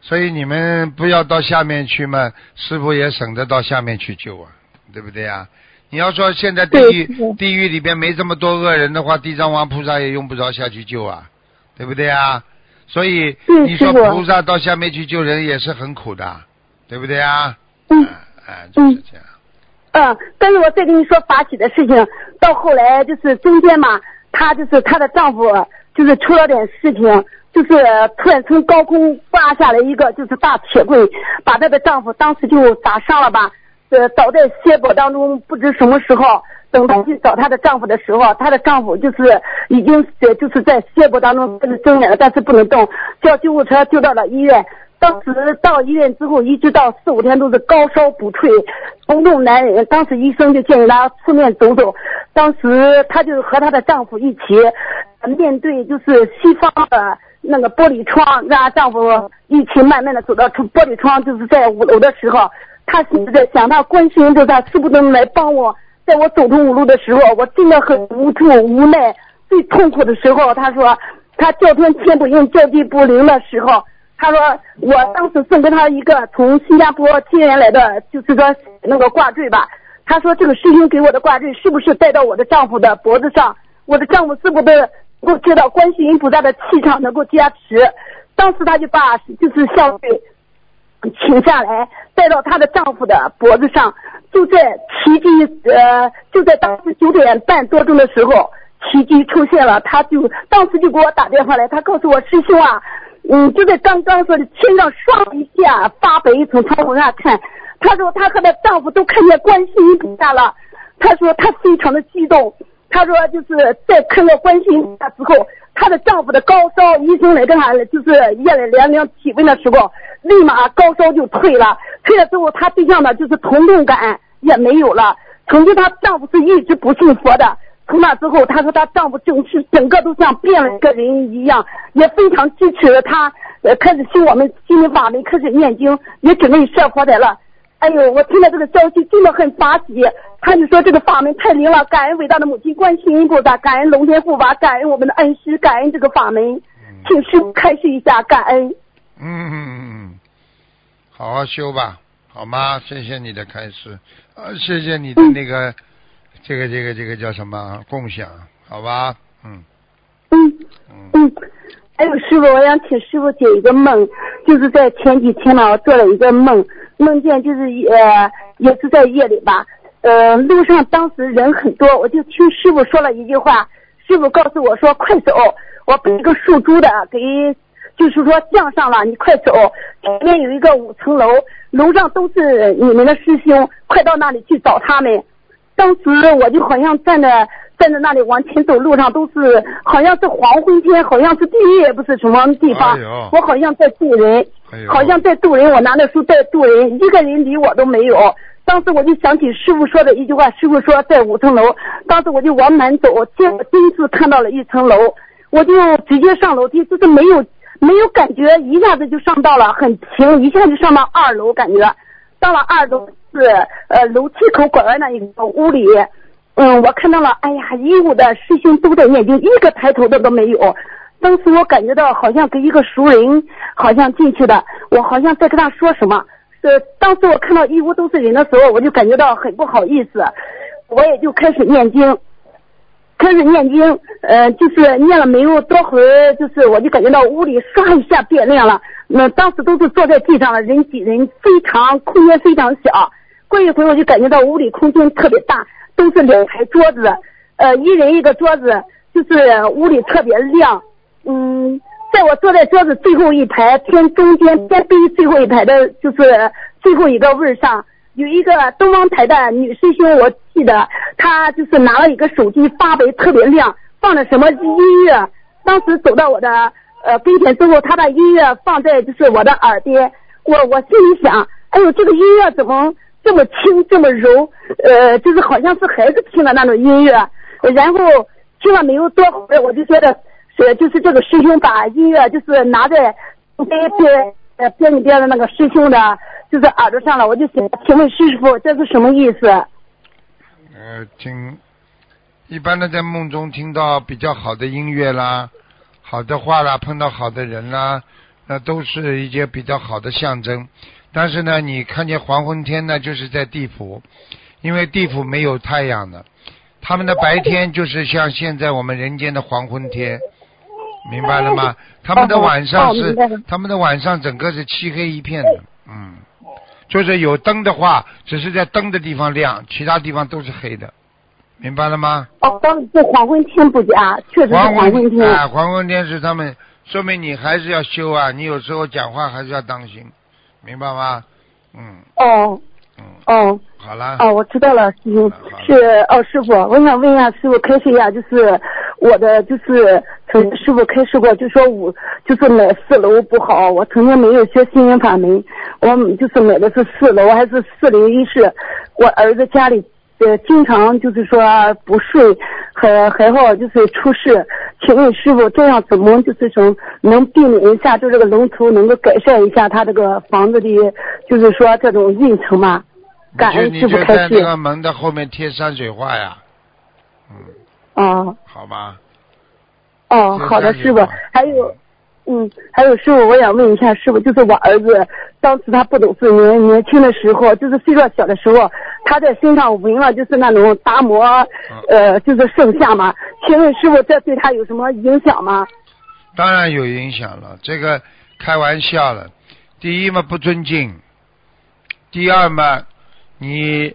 所以你们不要到下面去嘛，师傅也省得到下面去救啊，对不对呀？你要说现在地狱地狱里边没这么多恶人的话，地藏王菩萨也用不着下去救啊，对不对啊？所以你说菩萨到下面去救人也是很苦的，对不对啊？嗯，哎，就是这样。嗯，但是我再跟你说法喜的事情，到后来就是中间嘛，她就是她的丈夫就是出了点事情。就是突然从高空挂下来一个就是大铁棍，把她的丈夫当时就打伤了吧，呃倒在血泊当中，不知什么时候，等她去找她的丈夫的时候，她的丈夫就是已经就是在血泊当中不能睁眼了，但是不能动，叫救护车救到了医院。当时到医院之后，一直到四五天都是高烧不退，不动难忍。当时医生就建议她出面走走。当时她就和她的丈夫一起面对就是西方的。那个玻璃窗，让丈夫一起慢慢的走到出玻璃窗，就是在五楼的时候，他现在想，到关心着他是不是能来帮我，在我走投无路的时候，我真的很无助无奈，最痛苦的时候，他说，他叫天天不应，叫地不灵的时候，他说，我当时送给他一个从新加坡寄来的，就是说那个挂坠吧，他说这个师兄给我的挂坠是不是戴到我的丈夫的脖子上，我的丈夫是不是？能够接到观世音菩萨的气场，能够加持。当时他就把就是像请下来，戴到她的丈夫的脖子上。就在奇迹呃，就在当时九点半多钟的时候，奇迹出现了。他就当时就给我打电话来，他告诉我师兄啊，嗯，就在刚刚说的天上唰一下发白，从窗户上看，他说他和她丈夫都看见观世音菩萨了。他说他非常的激动。她说，就是在看到观世音之后，她的丈夫的高烧，医生来跟她就是验了量量体温的时候，立马高烧就退了。退了之后，她对象呢就是疼痛感也没有了。曾经她丈夫是一直不信佛的，从那之后，她说她丈夫整是整个都像变了个人一样，也非常支持她，呃，开始修我们心灵法门，开始念经，也准备设佛台了。哎呦，我听到这个消息真的很发喜。他就说这个法门太灵了，感恩伟大的母亲观世音菩萨，感恩龙天护法，感恩我们的恩师，感恩这个法门，请师傅开示一下，感恩。嗯嗯嗯，好好修吧，好吗？谢谢你的开示，呃，谢谢你的那个，这个这个这个叫什么共享，好吧？嗯嗯嗯。还有师傅，我想请师傅解一个梦，就是在前几天呢，我做了一个梦，梦见就是呃，也是在夜里吧，呃，路上当时人很多，我就听师傅说了一句话，师傅告诉我说快走，我被一个属猪的给，就是说降上了，你快走，前面有一个五层楼，楼上都是你们的师兄，快到那里去找他们。当时我就好像站在站在那里往前走，路上都是好像是黄昏天，好像是地狱也不是什么地方。我好像在救人，好像在渡人。我拿着书在渡人，一个人理我都没有。当时我就想起师傅说的一句话，师傅说在五层楼。当时我就往南走，第第一次看到了一层楼，我就直接上楼梯，就是没有没有感觉，一下子就上到了很平，一下就上到二楼，感觉到了二楼。是呃楼梯口拐弯那一个屋里，嗯，我看到了，哎呀，一屋的师兄都在念经，一个抬头的都没有。当时我感觉到好像跟一个熟人好像进去的，我好像在跟他说什么。呃，当时我看到一屋都是人的时候，我就感觉到很不好意思，我也就开始念经，开始念经，呃，就是念了没有多会儿，就是我就感觉到屋里唰一下变亮了。那当时都是坐在地上了，人挤人，非常空间非常小。过一会儿我就感觉到屋里空间特别大，都是两排桌子，呃，一人一个桌子，就是屋里特别亮。嗯，在我坐在桌子最后一排偏中间偏背最后一排的，就是最后一个位上，有一个东方台的女师兄，我记得她就是拿了一个手机发白特别亮，放的什么音乐。当时走到我的呃跟前之后，她把音乐放在就是我的耳边，我我心里想，哎呦，这个音乐怎么？这么轻，这么柔，呃，就是好像是孩子听的那种音乐。然后听了没有多会儿，我就觉得是就是这个师兄把音乐就是拿在边边呃边里边的那个师兄的，就是耳朵上了。我就想，请问师傅这是什么意思？呃，听一般的在梦中听到比较好的音乐啦，好的话啦，碰到好的人啦，那都是一些比较好的象征。但是呢，你看见黄昏天呢，就是在地府，因为地府没有太阳的，他们的白天就是像现在我们人间的黄昏天，明白了吗？他们的晚上是他们的晚上整个是漆黑一片的，嗯，就是有灯的话，只是在灯的地方亮，其他地方都是黑的，明白了吗？哦，这黄昏天不假，确实是黄昏天。啊，黄昏天是他们，说明你还是要修啊，你有时候讲话还是要当心。明白吗？嗯。哦。嗯。哦。好了。哦，我知道了，师傅是哦，师傅，我想问一下师傅，开示一下，就是我的就是曾师傅开示过，就说五就是买四楼不好，我曾经没有学心灵法门，我就是买的是四楼还是四零一室，我儿子家里。呃，经常就是说不睡，还还好就是出事。请问师傅，这样怎么就是说能避免一下，就这个龙头能够改善一下他这个房子的，就是说这种运程吗？感恩师傅开示。你就在那个门的后面贴山水画呀。嗯。哦。好吧。哦，好的，师傅，还有。嗯，还有师傅，我想问一下师傅，就是我儿子当时他不懂事，年年轻的时候，就是岁数小的时候，他在身上纹了就是那种达摩，呃，就是圣像嘛。请问师傅，这对他有什么影响吗？当然有影响了，这个开玩笑了。第一嘛，不尊敬；第二嘛，你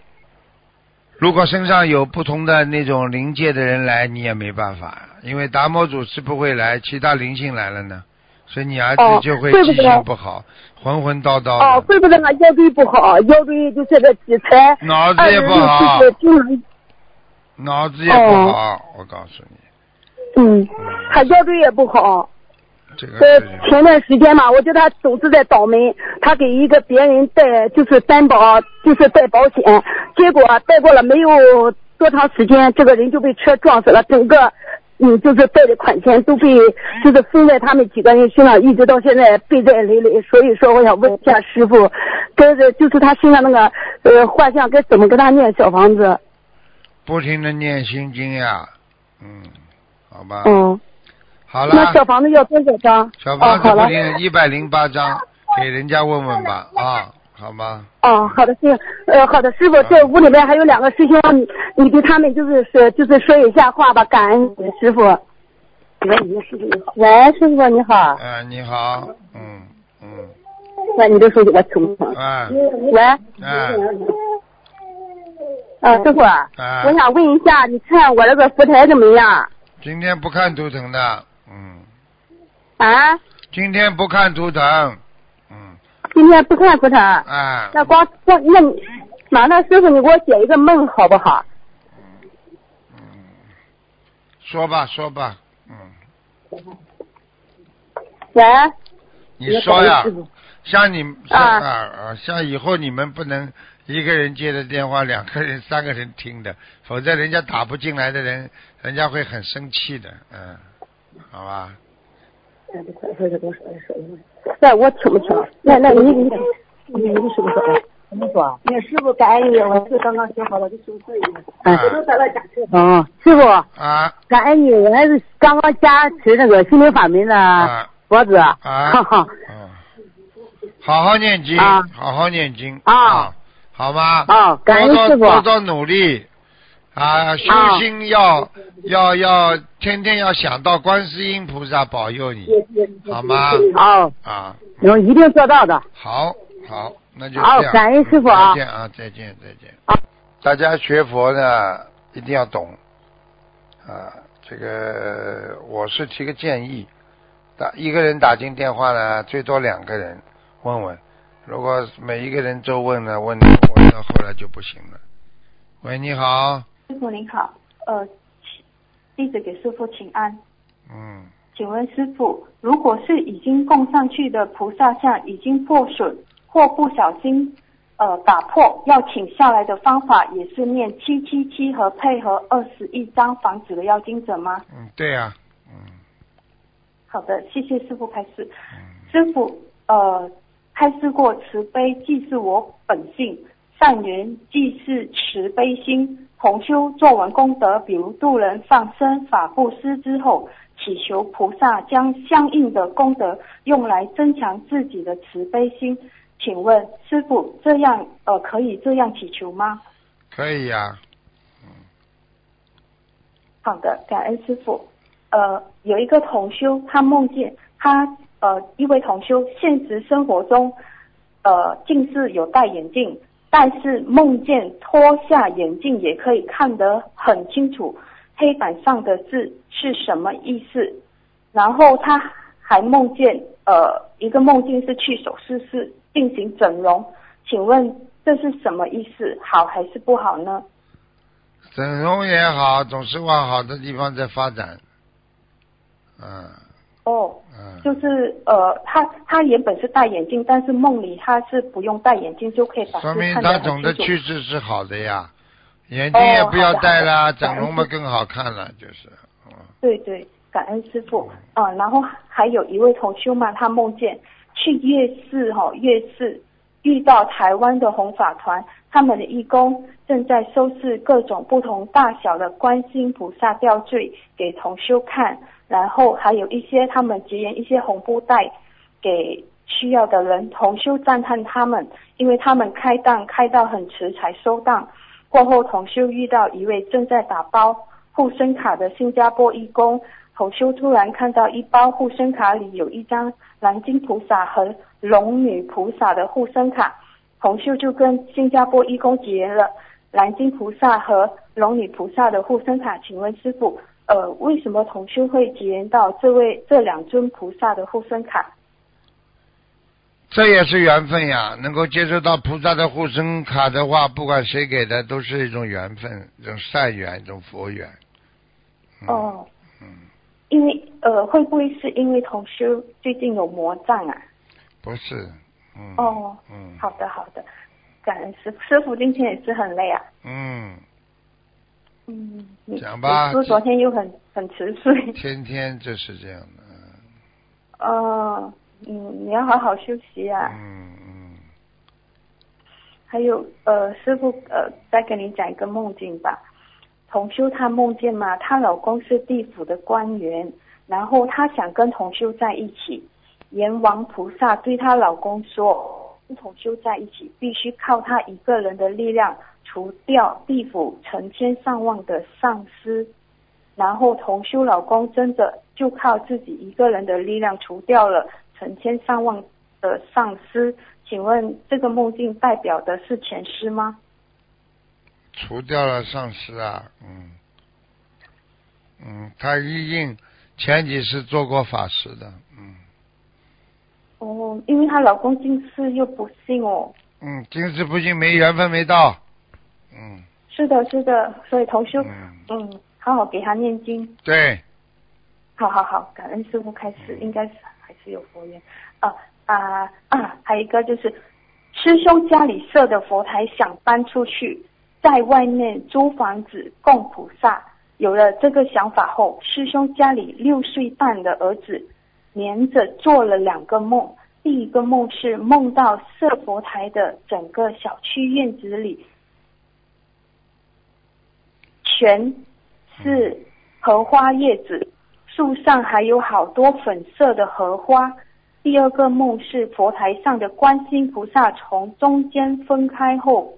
如果身上有不同的那种灵界的人来，你也没办法，因为达摩祖师不会来，其他灵性来了呢。所以你儿子就会记性不好，浑浑叨叨。哦，怪不得俺腰椎不好，腰椎就这个体裁。脑子也不好。脑子也不好，我告诉你。嗯，他腰椎也不好。这个。前段时间嘛，我觉得他总是在倒霉，他给一个别人带就是担保，就是带保险，结果带过了没有多长时间，这个人就被车撞死了，整个。嗯，就是贷的款钱都被就是分在他们几个人身上，一直到现在背债累累。所以说，我想问一下师傅，跟着就是他身上那个呃画像，该怎么跟他念小房子？不停的念心经呀，嗯，好吧。嗯。好了。那小房子要多少张？小房子不定一百零八张，给人家问问吧，啊，好吗？哦，好的，师呃，好的，师傅，这屋里面还有两个师兄，你你对他们就是说就是说一下话吧，感恩你，师傅。喂，师傅你好。喂，师傅你好。嗯，你好，嗯嗯。那，你的手机我听不啊。喂。嗯。啊，师傅，啊我想问一下，你看我这个福台怎么样？今天不看图腾的，嗯。啊？今天不看图腾，嗯。今天不看图腾。啊。那光那那，麻烦师傅你给我解一个梦好不好？嗯。说吧，说吧，嗯。喂。你说呀，像你像啊，像以后你们不能。一个人接的电话，两个人、三个人听的，否则人家打不进来的人，人家会很生气的，嗯，好吧。那我听不清。那那你你你你师傅说的？怎么说？那师傅感恩你，我是刚刚学好了，就收费。嗯。我都在那加车。哦，师傅。啊。感恩你，我还是刚刚加持那个心灵法门的脖子。啊。哈哈。嗯。好好念经，好好念经。啊。好吗？啊，感恩师傅。多多努力啊！修心要要要，天天要想到观世音菩萨保佑你，好吗？好啊，我一定做到的。好，好，那就这样。好，感恩师傅啊！再见啊！再见，再见。大家学佛呢，一定要懂啊。这个我是提个建议，打一个人打进电话呢，最多两个人问问。如果每一个人都问了，问问到后来就不行了。喂，你好。师傅您好，呃，弟子给师傅请安。嗯。请问师傅，如果是已经供上去的菩萨像已经破损或不小心呃打破，要请下来的方法也是念七七七和配合二十一张房子的妖精者吗？嗯，对呀。嗯。好的，谢谢师傅开始。师傅，呃。开示过慈悲即是我本性，善缘即是慈悲心。同修做完功德，比如度人、放生、法布施之后，祈求菩萨将相应的功德用来增强自己的慈悲心。请问师傅，这样呃可以这样祈求吗？可以呀。嗯。好的，感恩师傅。呃，有一个同修，他梦见他。呃，一位同修，现实生活中，呃，近视有戴眼镜，但是梦见脱下眼镜也可以看得很清楚，黑板上的字是什么意思？然后他还梦见，呃，一个梦境是去手术室进行整容，请问这是什么意思？好还是不好呢？整容也好，总是往好的地方在发展，嗯。哦，嗯。就是呃，他他原本是戴眼镜，但是梦里他是不用戴眼镜就可以把说明他总的趋势是好的呀，眼镜也不要戴啦，整容嘛更好看了，就是。对对，感恩师傅。啊，然后还有一位同修嘛，他梦见去夜市哈，夜市遇到台湾的弘法团，他们的义工正在收拾各种不同大小的观音菩萨吊坠给同修看。然后还有一些他们结缘一些红布袋给需要的人，同修赞叹他们，因为他们开档开到很迟才收档。过后同修遇到一位正在打包护身卡的新加坡义工，同修突然看到一包护身卡里有一张南京菩萨和龙女菩萨的护身卡，同修就跟新加坡义工结缘了南京菩萨和龙女菩萨的护身卡，请问师傅。呃，为什么同修会结缘到这位这两尊菩萨的护身卡？这也是缘分呀，能够接触到菩萨的护身卡的话，不管谁给的，都是一种缘分，一种善缘，一种佛缘。哦。嗯。因为呃，会不会是因为同修最近有魔障啊？不是。嗯。哦。嗯。好的，好的。感恩师师傅今天也是很累啊。嗯。嗯，讲吧。是昨天又很很迟睡。天天就是这样的。哦，嗯，你要好好休息啊。嗯嗯。还有呃，师傅呃，再给你讲一个梦境吧。同修她梦见嘛，她老公是地府的官员，然后她想跟同修在一起。阎王菩萨对她老公说：“跟同修在一起，必须靠他一个人的力量除掉地府成千上万的丧尸。”然后同修老公真的就靠自己一个人的力量除掉了成千上万的丧尸。请问这个梦境代表的是前世吗？除掉了丧尸啊，嗯，嗯，他一定前几世做过法师的，嗯。哦，因为她老公近视又不信哦。嗯，近视不信，没缘分，没到。嗯。是的，是的，所以同修，嗯，好好给他念经。对。好好好，感恩师傅开始，应该是还是有佛缘啊啊啊！还有一个就是，师兄家里设的佛台想搬出去，在外面租房子供菩萨。有了这个想法后，师兄家里六岁半的儿子。连着做了两个梦，第一个梦是梦到设佛台的整个小区院子里，全是荷花叶子，树上还有好多粉色的荷花。第二个梦是佛台上的观音菩萨从中间分开后，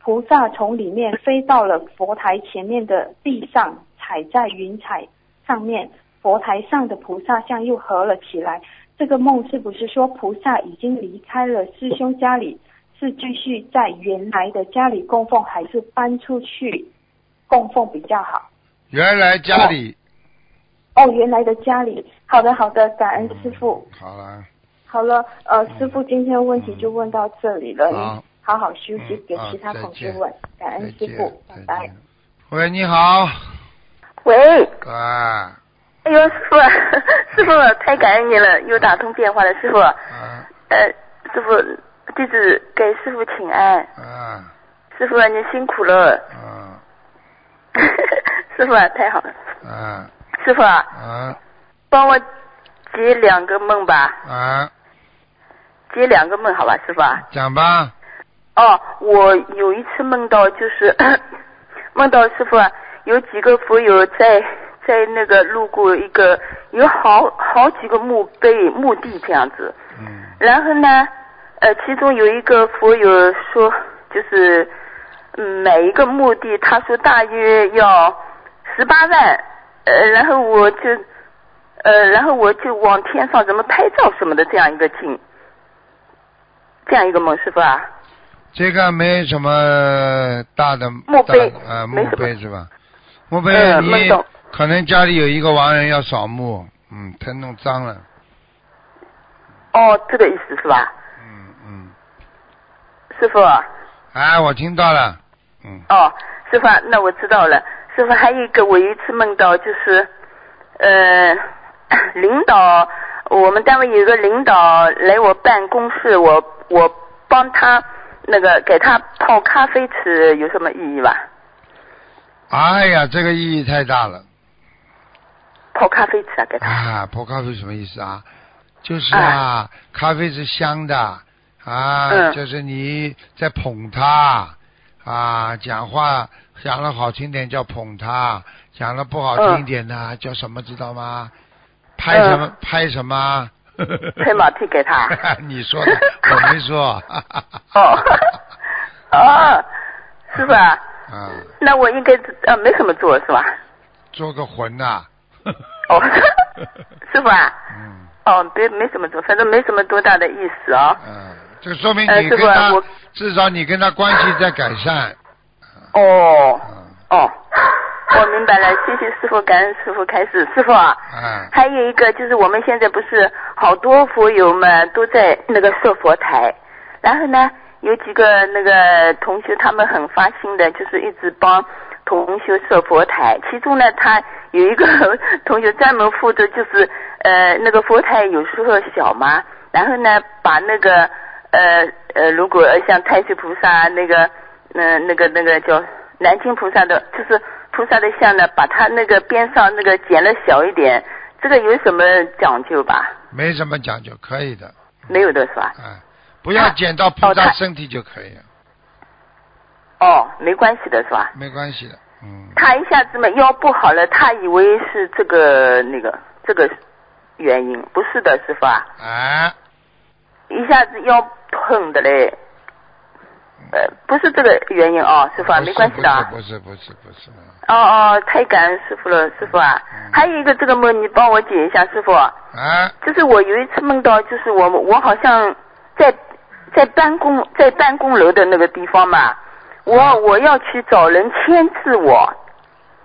菩萨从里面飞到了佛台前面的地上，踩在云彩上面。佛台上的菩萨像又合了起来。这个梦是不是说菩萨已经离开了师兄家里，是继续在原来的家里供奉，还是搬出去供奉比较好？原来家里。哦，原来的家里。好的，好的，感恩师傅。好了。好了，呃，师傅今天问题就问到这里了。好。好好休息，给其他同学问。感恩师傅，拜拜。喂，你好。喂。啊。哎呦，师傅，师傅太感恩你了，又打通电话了，师傅。嗯。呃，师傅，弟子给师傅请安。嗯。师傅，你辛苦了。嗯。师傅，太好了。嗯。师傅。嗯。帮我解两个梦吧。啊。解两个梦，好吧，师傅。讲吧。哦，我有一次梦到，就是 梦到师傅有几个佛友在。在那个路过一个有好好几个墓碑墓地这样子，嗯，然后呢，呃，其中有一个佛友说，就是每一个墓地，他说大约要十八万，呃，然后我就，呃，然后我就往天上怎么拍照什么的这样一个景，这样一个梦师傅啊，这个没什么大的墓碑啊，墓碑是吧？墓碑你。可能家里有一个亡人要扫墓，嗯，他弄脏了。哦，这个意思是吧？嗯嗯。师傅。哎，我听到了。嗯。哦，师傅，那我知道了。师傅，还有一个，我有一次梦到，就是呃，领导，我们单位有一个领导来我办公室，我我帮他那个给他泡咖啡吃，有什么意义吧？哎呀，这个意义太大了。泡咖啡吃啊，给他啊，泡咖啡什么意思啊？就是啊，咖啡是香的啊，就是你在捧他啊，讲话讲的好听点叫捧他，讲的不好听一点呢叫什么知道吗？拍什么拍什么？拍马屁给他？你说的，我没说。哦，哦，是吧？啊。那我应该呃没什么做是吧？做个魂呐。哦，师傅啊，嗯，哦，别没什么做，反正没什么多大的意思啊。嗯，这说明你跟他至少你跟他关系在改善。哦，哦，我明白了，谢谢师傅，感恩师傅开始，师傅啊，嗯，还有一个就是我们现在不是好多佛友们都在那个设佛台，然后呢，有几个那个同学他们很发心的，就是一直帮。同学设佛台，其中呢，他有一个 同学专门负责，就是呃，那个佛台有时候小嘛，然后呢，把那个呃呃，如果像太岁菩萨那个，嗯，那个那个叫南京菩萨的，就是菩萨的像呢，把它那个边上那个剪了小一点，这个有什么讲究吧？没什么讲究，可以的。没有的是吧？啊，不要剪到菩萨身体就可以了。哦，没关系的是吧？没关系的，嗯。他一下子嘛腰不好了，他以为是这个那个这个原因，不是的，师傅啊。啊。一下子腰痛的嘞，呃，不是这个原因哦，师傅啊，没关系的啊。不是不是不是。哦哦，太感恩师傅了，师傅啊。还有一个这个梦，你帮我解一下，师傅。啊。就是我有一次梦到，就是我我好像在在办公在办公楼的那个地方嘛。我我要去找人签字我，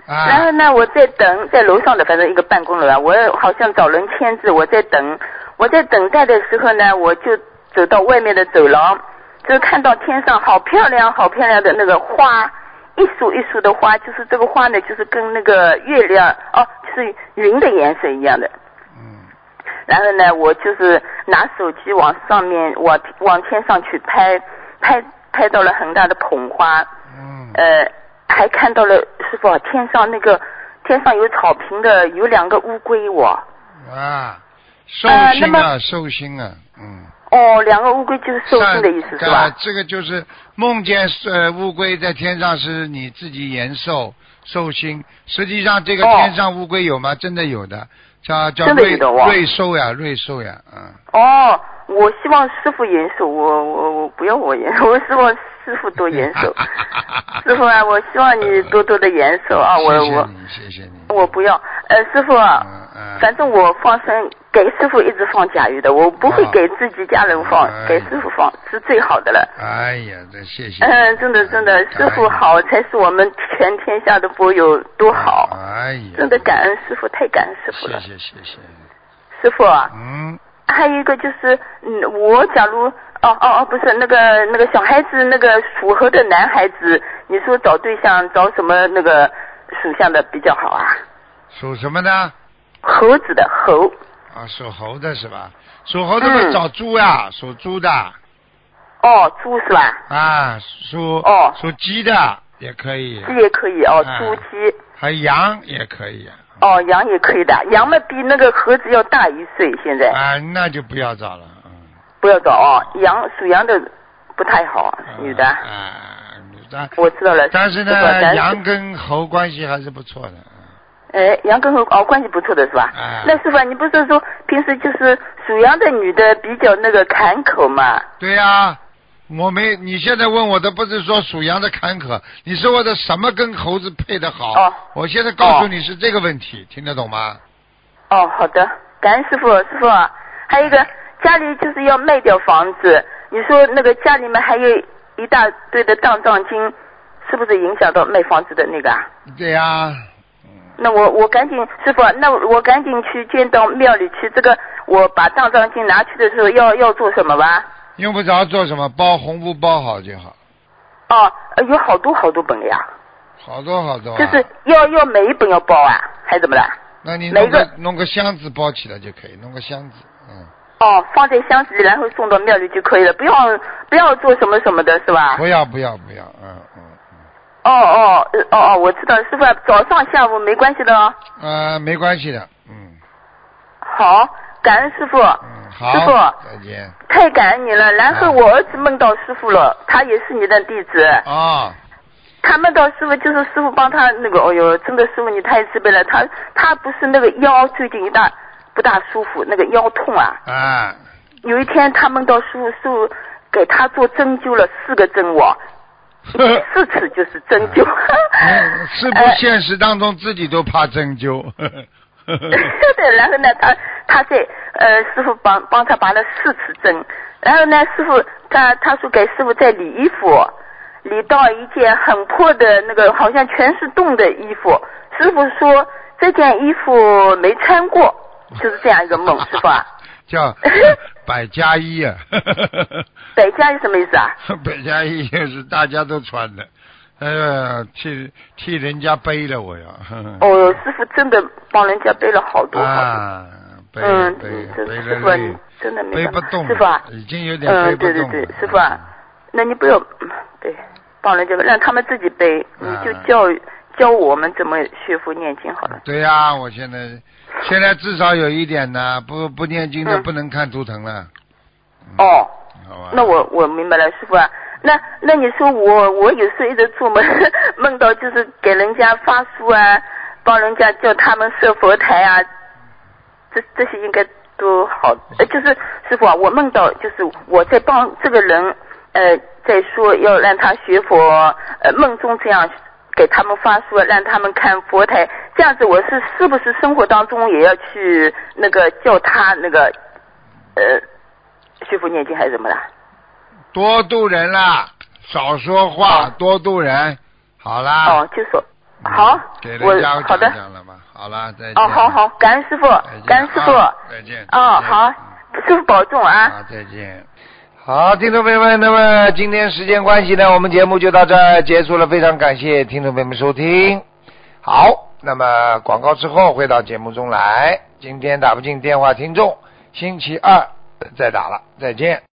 然后呢，我在等在楼上的反正一个办公楼啊，我好像找人签字，我在等，我在等待的时候呢，我就走到外面的走廊，就看到天上好漂亮好漂亮的那个花，一束一束的花，就是这个花呢，就是跟那个月亮哦，就是云的颜色一样的。嗯。然后呢，我就是拿手机往上面往往天上去拍拍。拍到了很大的捧花，嗯，呃，还看到了师傅天上那个天上有草坪的有两个乌龟我啊，寿星啊寿星啊，嗯，哦，两个乌龟就是寿星的意思是吧？这个就是梦见呃乌龟在天上是你自己延寿寿星，实际上这个天上乌龟有吗？真的有的，叫叫瑞瑞寿呀瑞寿呀，嗯。哦。我希望师傅延寿，我我我不要我延寿，我希望师傅多延寿。师傅啊，我希望你多多的延寿啊！我我谢谢你，我不要。呃，师傅，反正我放生给师傅一直放甲鱼的，我不会给自己家人放，给师傅放是最好的了。哎呀，这谢谢。嗯，真的真的，师傅好才是我们全天下的佛友多好。哎呀，真的感恩师傅，太感恩师傅了。谢谢谢谢。师傅。嗯。还有一个就是，嗯，我假如，哦哦哦，不是那个那个小孩子，那个属猴的男孩子，你说找对象找什么那个属相的比较好啊？属什么的？猴子的猴。啊，属猴的是吧？属猴的找猪呀，属猪的。哦，猪是吧？啊，属哦，属鸡的也可以。鸡也可以哦，猪鸡。还羊也可以。哦，羊也可以的，羊嘛比那个猴子要大一岁，现在。啊，那就不要找了，嗯。不要找哦，羊属羊的不太好，女的。啊，女的。我知道了。但是呢，羊跟猴关系还是不错的。哎，羊跟猴哦关系不错的是吧？啊。那师傅，你不是说平时就是属羊的女的比较那个坎坷嘛？对呀。我没，你现在问我的不是说属羊的坎坷，你说我的什么跟猴子配的好？哦，我现在告诉你是这个问题，听得懂吗？哦，好的，感恩师傅，师傅，还有一个家里就是要卖掉房子，你说那个家里面还有一大堆的当账金，是不是影响到卖房子的那个啊？对呀。那我我赶紧师傅，那我赶紧去见到庙里去，这个我把当账金拿去的时候要要做什么吧？用不着做什么，包红布包好就好。哦，有好多好多本呀。好多好多。就是要要每一本要包啊，还是怎么的？那你弄个弄个箱子包起来就可以，弄个箱子，嗯。哦，放在箱子里，然后送到庙里就可以了，不要不要做什么什么的是吧？不要不要不要，嗯嗯嗯。哦哦哦哦，我知道，师傅早上下午没关系的哦。呃，没关系的，嗯。好。感恩师傅，师傅再见，太感恩你了。然后我儿子梦到师傅了，他也是你的弟子啊。他梦到师傅，就是师傅帮他那个，哎呦，真的师傅你太慈悲了。他他不是那个腰最近一大不大舒服，那个腰痛啊。啊。有一天他梦到师傅，师傅给他做针灸了四个针我，四次就是针灸。是不现实当中自己都怕针灸。对，然后呢，他他在呃，师傅帮帮他拔了四次针，然后呢，师傅他他说给师傅在理衣服，理到一件很破的那个，好像全是洞的衣服。师傅说这件衣服没穿过，就是这样一个梦，师傅啊。叫 百家衣啊。百家衣什么意思啊？百家衣是大家都穿的。哎呀，替替人家背了我呀。哦，师傅真的帮人家背了好多好多。嗯，背背师傅，你真的没背不动。师傅啊，已经有点背不动。嗯，对对对，师傅啊，那你不要，对，帮人家让他们自己背，你就教教我们怎么学佛念经好了。对呀，我现在现在至少有一点呢，不不念经的不能看图腾了。哦，那我我明白了，师傅啊。那那你说我我有时候一直做梦 梦到就是给人家发书啊，帮人家叫他们设佛台啊，这这些应该都好。呃，就是师傅啊，我梦到就是我在帮这个人呃在说要让他学佛，呃梦中这样给他们发书，让他们看佛台，这样子我是是不是生活当中也要去那个叫他那个呃学佛念经还是什么的？多度人啦，少说话，多度人，好啦。哦，就说好，我好的。好了，再见。哦，好好，感恩师傅，感恩师傅，再见。哦，好，师傅保重啊。好，再见。好，听众朋友们，那么今天时间关系呢，我们节目就到这儿结束了，非常感谢听众朋友们收听。好，那么广告之后会到节目中来，今天打不进电话，听众星期二再打了，再见。